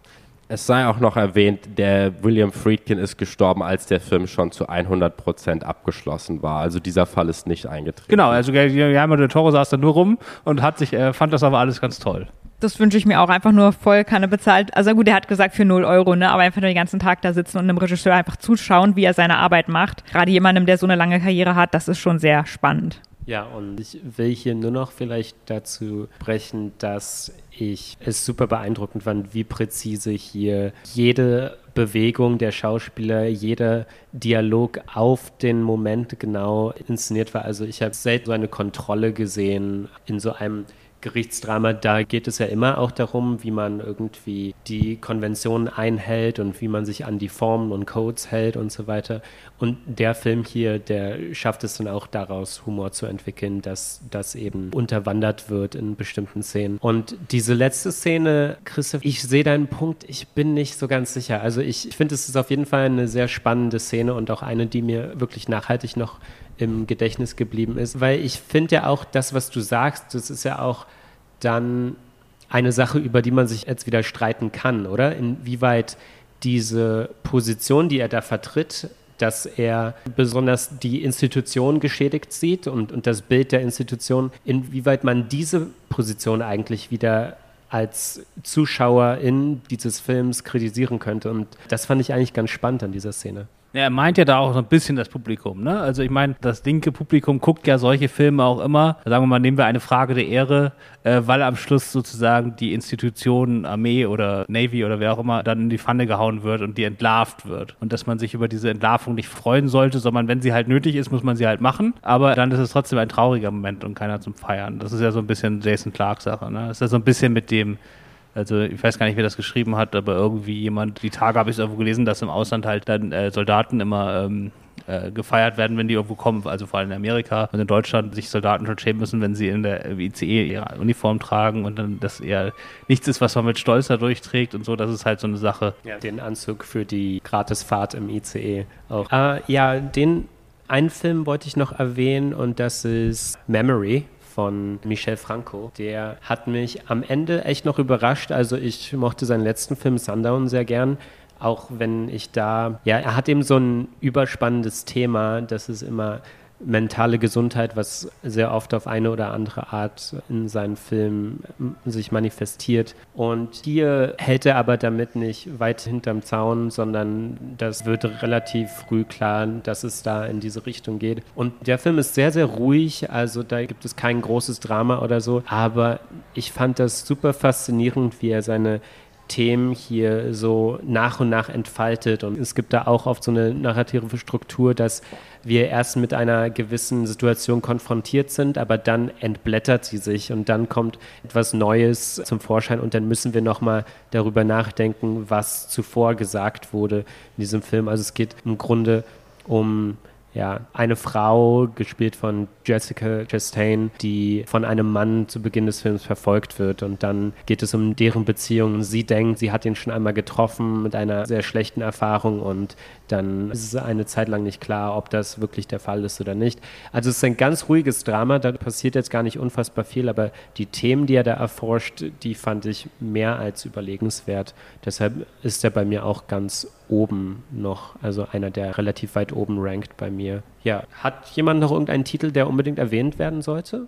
Es sei auch noch erwähnt, der William Friedkin ist gestorben, als der Film schon zu 100% abgeschlossen war. Also dieser Fall ist nicht eingetreten. Genau, also Guillermo del Toro saß da nur rum und hat sich, äh, fand das aber alles ganz toll. Das wünsche ich mir auch einfach nur voll Kanne bezahlt. Also gut, er hat gesagt für 0 Euro, ne? Aber einfach nur den ganzen Tag da sitzen und einem Regisseur einfach zuschauen, wie er seine Arbeit macht. Gerade jemandem, der so eine lange Karriere hat, das ist schon sehr spannend. Ja, und ich will hier nur noch vielleicht dazu sprechen, dass ich es super beeindruckend fand, wie präzise hier jede Bewegung der Schauspieler, jeder Dialog auf den Moment genau inszeniert war. Also ich habe selten so eine Kontrolle gesehen in so einem Gerichtsdrama, da geht es ja immer auch darum, wie man irgendwie die Konventionen einhält und wie man sich an die Formen und Codes hält und so weiter. Und der Film hier, der schafft es dann auch daraus, Humor zu entwickeln, dass das eben unterwandert wird in bestimmten Szenen. Und diese letzte Szene, Christoph, ich sehe deinen Punkt, ich bin nicht so ganz sicher. Also ich, finde, es ist auf jeden Fall eine sehr spannende Szene und auch eine, die mir wirklich nachhaltig noch im Gedächtnis geblieben ist, weil ich finde ja auch das, was du sagst, das ist ja auch dann eine Sache, über die man sich jetzt wieder streiten kann, oder? Inwieweit diese Position, die er da vertritt, dass er besonders die Institution geschädigt sieht und, und das Bild der Institution, inwieweit man diese Position eigentlich wieder als Zuschauer in dieses Films kritisieren könnte. Und das fand ich eigentlich ganz spannend an dieser Szene. Ja, er meint ja da auch so ein bisschen das Publikum, ne? Also ich meine, das linke Publikum guckt ja solche Filme auch immer. Sagen wir mal, nehmen wir eine Frage der Ehre, äh, weil am Schluss sozusagen die Institution Armee oder Navy oder wer auch immer dann in die Pfanne gehauen wird und die entlarvt wird. Und dass man sich über diese Entlarvung nicht freuen sollte, sondern wenn sie halt nötig ist, muss man sie halt machen. Aber dann ist es trotzdem ein trauriger Moment und keiner zum Feiern. Das ist ja so ein bisschen Jason Clark Sache, ne? Das ist ja so ein bisschen mit dem also ich weiß gar nicht, wer das geschrieben hat, aber irgendwie jemand, die Tage habe ich es irgendwo gelesen, dass im Ausland halt dann äh, Soldaten immer ähm, äh, gefeiert werden, wenn die irgendwo kommen, also vor allem in Amerika und in Deutschland sich Soldaten schon schämen müssen, wenn sie in der ICE ihre Uniform tragen und dann das eher nichts ist, was man mit Stolz da durchträgt und so, das ist halt so eine Sache. Ja, den Anzug für die Gratisfahrt im ICE auch. Äh, ja, den einen Film wollte ich noch erwähnen und das ist Memory von Michel Franco. Der hat mich am Ende echt noch überrascht. Also ich mochte seinen letzten Film Sundown sehr gern. Auch wenn ich da, ja, er hat eben so ein überspannendes Thema, das ist immer mentale Gesundheit, was sehr oft auf eine oder andere Art in seinen Filmen sich manifestiert. Und hier hält er aber damit nicht weit hinterm Zaun, sondern das wird relativ früh klar, dass es da in diese Richtung geht. Und der Film ist sehr, sehr ruhig, also da gibt es kein großes Drama oder so, aber ich fand das super faszinierend, wie er seine Themen hier so nach und nach entfaltet. Und es gibt da auch oft so eine narrative Struktur, dass wir erst mit einer gewissen Situation konfrontiert sind, aber dann entblättert sie sich und dann kommt etwas Neues zum Vorschein und dann müssen wir nochmal darüber nachdenken, was zuvor gesagt wurde in diesem Film. Also es geht im Grunde um ja, eine Frau, gespielt von Jessica Chastain, die von einem Mann zu Beginn des Films verfolgt wird. Und dann geht es um deren Beziehung. Sie denkt, sie hat ihn schon einmal getroffen mit einer sehr schlechten Erfahrung und dann ist es eine Zeit lang nicht klar, ob das wirklich der Fall ist oder nicht. Also es ist ein ganz ruhiges Drama, da passiert jetzt gar nicht unfassbar viel, aber die Themen, die er da erforscht, die fand ich mehr als überlegenswert. Deshalb ist er bei mir auch ganz oben noch, also einer, der relativ weit oben rankt bei mir. Ja, hat jemand noch irgendeinen Titel, der unbedingt erwähnt werden sollte?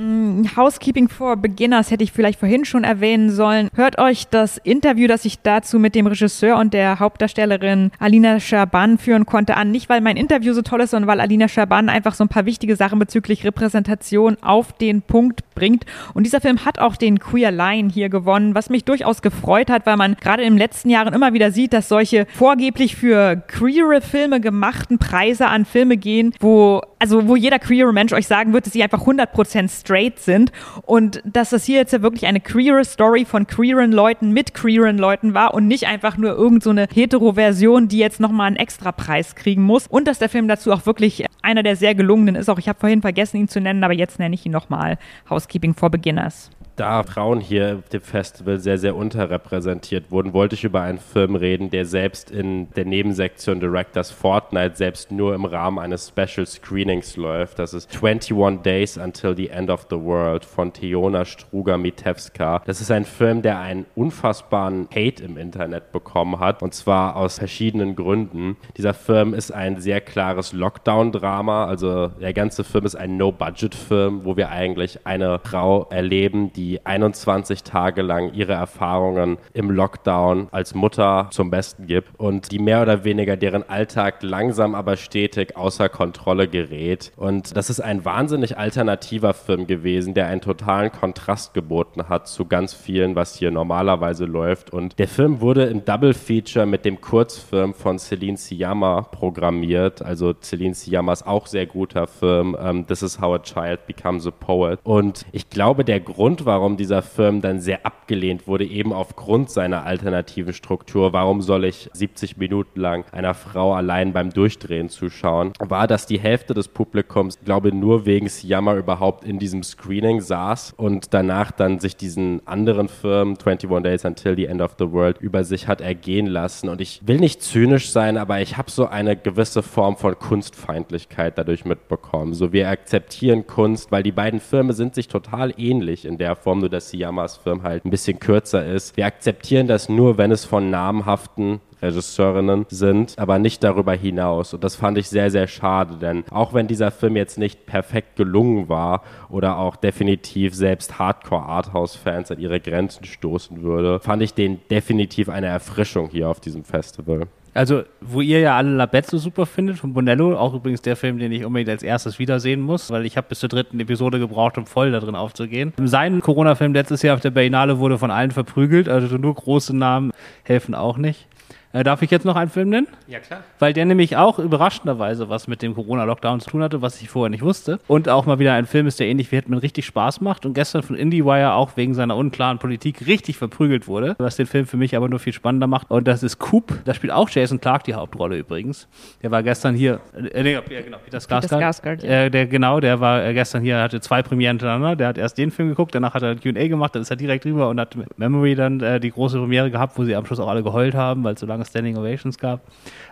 Housekeeping for Beginners hätte ich vielleicht vorhin schon erwähnen sollen. Hört euch das Interview, das ich dazu mit dem Regisseur und der Hauptdarstellerin Alina Schaban führen konnte, an. Nicht, weil mein Interview so toll ist, sondern weil Alina Schaban einfach so ein paar wichtige Sachen bezüglich Repräsentation auf den Punkt bringt. Und dieser Film hat auch den Queer Line hier gewonnen, was mich durchaus gefreut hat, weil man gerade in den letzten Jahren immer wieder sieht, dass solche vorgeblich für queere Filme gemachten Preise an Filme gehen, wo also wo jeder queere Mensch euch sagen wird, dass sie einfach 100% straight sind und dass das hier jetzt ja wirklich eine queere Story von queeren Leuten mit queeren Leuten war und nicht einfach nur irgendeine so hetero-Version, die jetzt nochmal einen extra Preis kriegen muss. Und dass der Film dazu auch wirklich einer der sehr gelungenen ist. Auch ich habe vorhin vergessen, ihn zu nennen, aber jetzt nenne ich ihn nochmal Housekeeping for Beginners da Frauen hier auf dem Festival sehr, sehr unterrepräsentiert wurden, wollte ich über einen Film reden, der selbst in der Nebensektion Directors Fortnite selbst nur im Rahmen eines Special Screenings läuft. Das ist 21 Days Until the End of the World von Teona Struga-Mitewska. Das ist ein Film, der einen unfassbaren Hate im Internet bekommen hat und zwar aus verschiedenen Gründen. Dieser Film ist ein sehr klares Lockdown-Drama, also der ganze Film ist ein No-Budget-Film, wo wir eigentlich eine Frau erleben, die die 21 Tage lang ihre Erfahrungen im Lockdown als Mutter zum Besten gibt und die mehr oder weniger deren Alltag langsam aber stetig außer Kontrolle gerät. Und das ist ein wahnsinnig alternativer Film gewesen, der einen totalen Kontrast geboten hat zu ganz vielen, was hier normalerweise läuft. Und der Film wurde im Double Feature mit dem Kurzfilm von Celine Siyama programmiert. Also Celine Siyama ist auch sehr guter Film. Um, ähm, This is how a child becomes a poet. Und ich glaube, der Grund, warum dieser Film dann sehr abgelehnt wurde, eben aufgrund seiner alternativen Struktur. Warum soll ich 70 Minuten lang einer Frau allein beim Durchdrehen zuschauen? War, dass die Hälfte des Publikums, glaube nur wegen Siyama überhaupt in diesem Screening saß und danach dann sich diesen anderen Film 21 Days Until the End of the World über sich hat ergehen lassen. Und ich will nicht zynisch sein, aber ich habe so eine gewisse Form von Kunstfeindlichkeit dadurch mitbekommen. So wir akzeptieren Kunst, weil die beiden Filme sind sich total ähnlich in der Form, nur dass Siyamas Film halt ein bisschen kürzer ist. Wir akzeptieren das nur, wenn es von namhaften Regisseurinnen sind, aber nicht darüber hinaus. Und das fand ich sehr, sehr schade, denn auch wenn dieser Film jetzt nicht perfekt gelungen war oder auch definitiv selbst Hardcore-Arthouse-Fans an ihre Grenzen stoßen würde, fand ich den definitiv eine Erfrischung hier auf diesem Festival. Also, wo ihr ja alle La so super findet von Bonello, auch übrigens der Film, den ich unbedingt als erstes wiedersehen muss, weil ich habe bis zur dritten Episode gebraucht, um voll da drin aufzugehen. Sein Corona-Film letztes Jahr auf der Berlinale wurde von allen verprügelt, also nur große Namen helfen auch nicht. Äh, darf ich jetzt noch einen Film nennen? Ja, klar. Weil der nämlich auch überraschenderweise was mit dem Corona-Lockdown zu tun hatte, was ich vorher nicht wusste. Und auch mal wieder ein Film ist, der ähnlich wie Hitman richtig Spaß macht und gestern von IndieWire auch wegen seiner unklaren Politik richtig verprügelt wurde, was den Film für mich aber nur viel spannender macht. Und das ist Coop. Da spielt auch Jason Clark die Hauptrolle übrigens. Der war gestern hier, äh, nee, ja, genau, Peter Skarsgård. Peter Skarsgård ja. äh, der, genau, der war äh, gestern hier, hatte zwei Premieren hintereinander. Der hat erst den Film geguckt, danach hat er Q&A gemacht, dann ist er direkt rüber und hat Memory dann äh, die große Premiere gehabt, wo sie am Schluss auch alle geheult haben, weil es so lange Standing Ovations gab.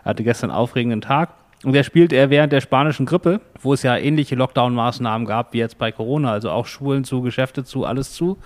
Er hatte gestern einen aufregenden Tag. Und der spielt er während der spanischen Grippe, wo es ja ähnliche Lockdown-Maßnahmen gab wie jetzt bei Corona, also auch Schulen zu, Geschäfte zu, alles zu.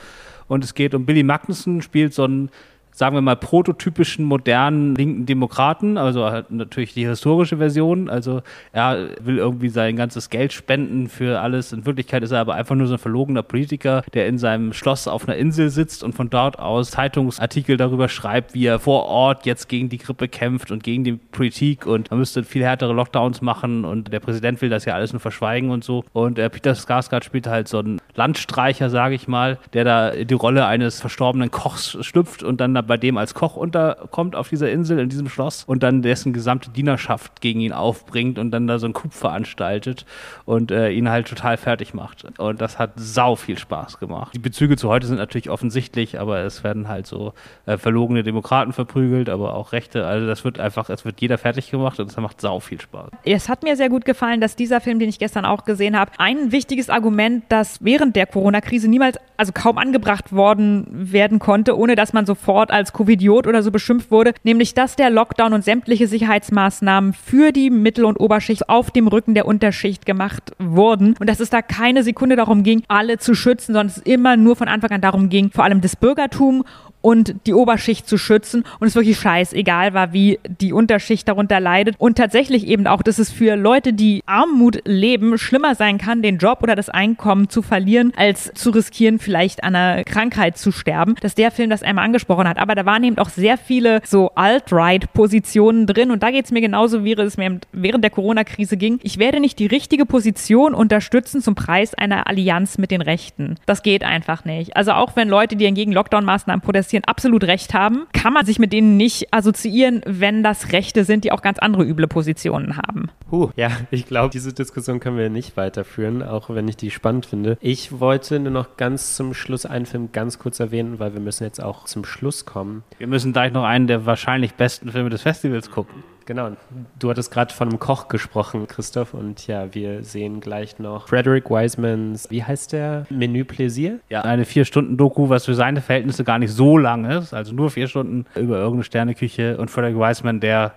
Und es geht um Billy Magnussen, spielt so einen sagen wir mal, prototypischen modernen linken Demokraten, also halt natürlich die historische Version. Also er will irgendwie sein ganzes Geld spenden für alles. In Wirklichkeit ist er aber einfach nur so ein verlogener Politiker, der in seinem Schloss auf einer Insel sitzt und von dort aus Zeitungsartikel darüber schreibt, wie er vor Ort jetzt gegen die Grippe kämpft und gegen die Politik und man müsste viel härtere Lockdowns machen und der Präsident will das ja alles nur verschweigen und so. Und äh, Peter Skarsgård spielt halt so einen Landstreicher, sage ich mal, der da die Rolle eines verstorbenen Kochs schlüpft und dann da bei dem als Koch unterkommt auf dieser Insel, in diesem Schloss und dann dessen gesamte Dienerschaft gegen ihn aufbringt und dann da so einen Coup veranstaltet und äh, ihn halt total fertig macht. Und das hat sau viel Spaß gemacht. Die Bezüge zu heute sind natürlich offensichtlich, aber es werden halt so äh, verlogene Demokraten verprügelt, aber auch Rechte. Also das wird einfach, es wird jeder fertig gemacht und es macht sau viel Spaß. Es hat mir sehr gut gefallen, dass dieser Film, den ich gestern auch gesehen habe, ein wichtiges Argument, das während der Corona-Krise niemals, also kaum angebracht worden werden konnte, ohne dass man sofort als Covidiot oder so beschimpft wurde, nämlich dass der Lockdown und sämtliche Sicherheitsmaßnahmen für die Mittel- und Oberschicht auf dem Rücken der Unterschicht gemacht wurden und dass es da keine Sekunde darum ging, alle zu schützen, sondern es immer nur von Anfang an darum ging, vor allem das Bürgertum und die Oberschicht zu schützen und es wirklich scheißegal war, wie die Unterschicht darunter leidet. Und tatsächlich eben auch, dass es für Leute, die Armut leben, schlimmer sein kann, den Job oder das Einkommen zu verlieren, als zu riskieren, vielleicht an einer Krankheit zu sterben, dass der Film das einmal angesprochen hat. Aber da waren eben auch sehr viele so Alt-Right-Positionen drin und da geht es mir genauso, wie es mir während der Corona-Krise ging. Ich werde nicht die richtige Position unterstützen zum Preis einer Allianz mit den Rechten. Das geht einfach nicht. Also auch wenn Leute, die gegen Lockdown-Maßnahmen protestieren, absolut recht haben, kann man sich mit denen nicht assoziieren, wenn das Rechte sind, die auch ganz andere üble Positionen haben. Huh, ja, ich glaube, diese Diskussion können wir nicht weiterführen, auch wenn ich die spannend finde. Ich wollte nur noch ganz zum Schluss einen Film ganz kurz erwähnen, weil wir müssen jetzt auch zum Schluss kommen. Wir müssen gleich noch einen der wahrscheinlich besten Filme des Festivals gucken. Genau, du hattest gerade von einem Koch gesprochen, Christoph, und ja, wir sehen gleich noch Frederick Wisemans, wie heißt der? Menü Plaisir? Ja, eine Vier-Stunden-Doku, was für seine Verhältnisse gar nicht so lang ist, also nur vier Stunden über irgendeine Sterneküche und Frederick Wiseman, der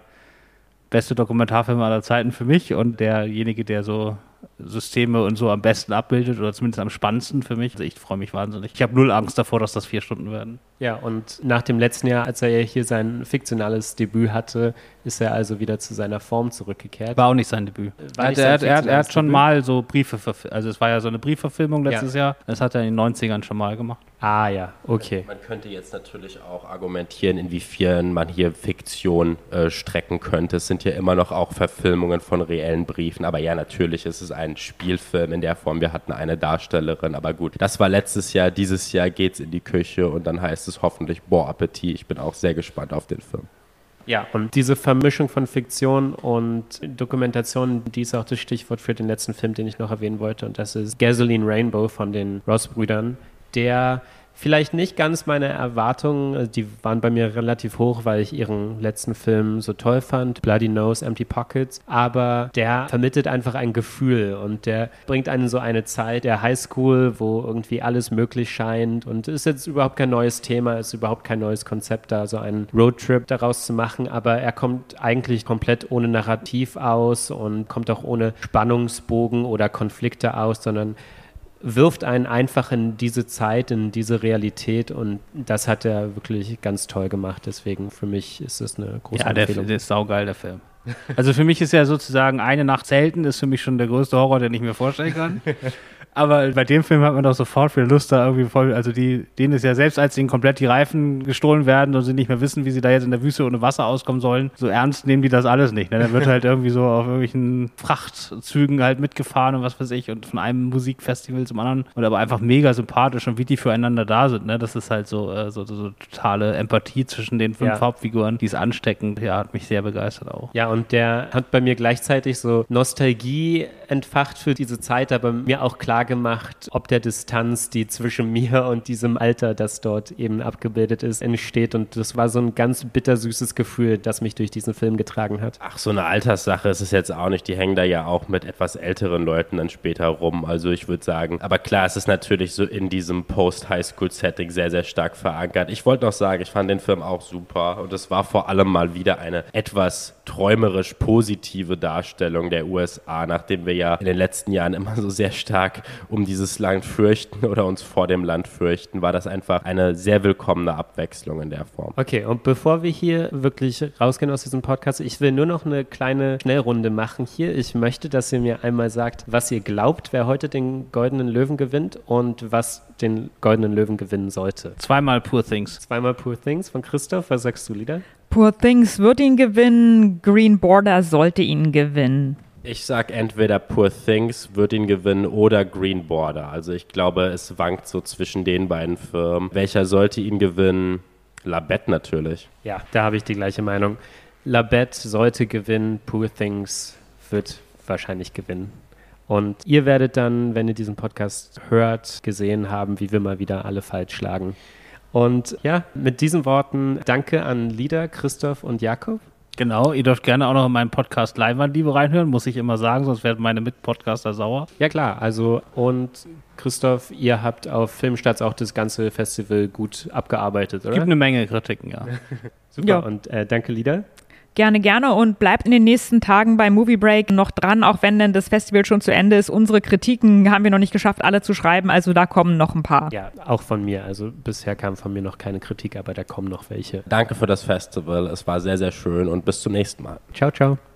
beste Dokumentarfilm aller Zeiten für mich und derjenige, der so Systeme und so am besten abbildet oder zumindest am spannendsten für mich. Also ich freue mich wahnsinnig. Ich habe null Angst davor, dass das vier Stunden werden. Ja, und nach dem letzten Jahr, als er ja hier sein fiktionales Debüt hatte, ist er also wieder zu seiner Form zurückgekehrt. War auch nicht sein Debüt. War er, nicht hat, sein er, hat, er hat schon Debüt? mal so Briefe verfilmt. Also es war ja so eine Briefverfilmung letztes Jahr. Das hat er in den 90ern schon mal gemacht. Ah ja, okay. Man könnte jetzt natürlich auch argumentieren, inwiefern man hier Fiktion äh, strecken könnte. Es sind ja immer noch auch Verfilmungen von reellen Briefen. Aber ja, natürlich ist es ein Spielfilm in der Form. Wir hatten eine Darstellerin, aber gut. Das war letztes Jahr. Dieses Jahr geht's in die Küche und dann heißt es hoffentlich Bon Appetit. Ich bin auch sehr gespannt auf den Film. Ja, und diese Vermischung von Fiktion und Dokumentation, die ist auch das Stichwort für den letzten Film, den ich noch erwähnen wollte. Und das ist Gasoline Rainbow von den Ross-Brüdern, der vielleicht nicht ganz meine Erwartungen, also die waren bei mir relativ hoch, weil ich ihren letzten Film so toll fand, Bloody Nose, Empty Pockets, aber der vermittelt einfach ein Gefühl und der bringt einen so eine Zeit der Highschool, wo irgendwie alles möglich scheint. Und ist jetzt überhaupt kein neues Thema, ist überhaupt kein neues Konzept, da so einen Roadtrip daraus zu machen, aber er kommt eigentlich komplett ohne Narrativ aus und kommt auch ohne Spannungsbogen oder Konflikte aus, sondern wirft einen einfach in diese Zeit, in diese Realität und das hat er wirklich ganz toll gemacht. Deswegen für mich ist das eine große Ja, der, Empfehlung. der ist saugeil, der Film. Also für mich ist ja sozusagen eine Nacht Zelten ist für mich schon der größte Horror, den ich mir vorstellen kann. Aber bei dem Film hat man doch sofort wieder Lust, da irgendwie voll, also die, denen ist ja selbst, als ihnen komplett die Reifen gestohlen werden und sie nicht mehr wissen, wie sie da jetzt in der Wüste ohne Wasser auskommen sollen, so ernst nehmen die das alles nicht. Ne? Dann wird halt irgendwie so auf irgendwelchen Frachtzügen halt mitgefahren und was weiß ich und von einem Musikfestival zum anderen und aber einfach mega sympathisch und wie die füreinander da sind. Ne? Das ist halt so, äh, so, so, so totale Empathie zwischen den fünf Ja. Hauptfiguren. Die ist ansteckend. Ja, hat mich sehr begeistert auch. Ja, und der hat bei mir gleichzeitig so Nostalgie entfacht für diese Zeit, aber mir auch klar gemacht, ob der Distanz, die zwischen mir und diesem Alter, das dort eben abgebildet ist, entsteht. Und das war so ein ganz bittersüßes Gefühl, das mich durch diesen Film getragen hat. Ach, so eine Alterssache ist es jetzt auch nicht. Die hängen da ja auch mit etwas älteren Leuten dann später rum. Also ich würde sagen, aber klar, es ist natürlich so in diesem Post-Highschool-Setting sehr, sehr stark verankert. Ich wollte noch sagen, ich fand den Film auch super und es war vor allem mal wieder eine etwas träumerisch positive Darstellung der USA, nachdem wir ja in den letzten Jahren immer so sehr stark um dieses Land fürchten oder uns vor dem Land fürchten, war das einfach eine sehr willkommene Abwechslung in der Form. Okay, und bevor wir hier wirklich rausgehen aus diesem Podcast, ich will nur noch eine kleine Schnellrunde machen hier. Ich möchte, dass ihr mir einmal sagt, was ihr glaubt, wer heute den Goldenen Löwen gewinnt und was den Goldenen Löwen gewinnen sollte. Zweimal Poor Things. Zweimal Poor Things von Christoph. Was sagst du, Lieder? Poor Things wird ihn gewinnen, Green Border sollte ihn gewinnen. Ich sag entweder Poor Things wird ihn gewinnen oder Green Border. Also ich glaube, es wankt so zwischen den beiden Firmen. Welcher sollte ihn gewinnen? Labette natürlich. Ja, da habe ich die gleiche Meinung. Labette sollte gewinnen, Poor Things wird wahrscheinlich gewinnen. Und ihr werdet dann, wenn ihr diesen Podcast hört, gesehen haben, wie wir mal wieder alle falsch schlagen. Und ja, mit diesen Worten danke an Lieder, Christoph und Jakob. Genau, ihr dürft gerne auch noch in meinen Podcast Leinwandliebe reinhören, muss ich immer sagen, sonst werden meine Mitpodcaster sauer. Ja klar, also und Christoph, ihr habt auf Filmstarts auch das ganze Festival gut abgearbeitet, oder? Gibt eine Menge Kritiken, ja. Super. Ja. Und äh, danke, Lieder. Gerne, gerne und bleibt in den nächsten Tagen bei Movie Break noch dran, auch wenn denn das Festival schon zu Ende ist. Unsere Kritiken haben wir noch nicht geschafft, alle zu schreiben, also da kommen noch ein paar. Ja, auch von mir. Also bisher kam von mir noch keine Kritik, aber da kommen noch welche. Danke für das Festival. Es war sehr, sehr schön und bis zum nächsten Mal. Ciao, ciao.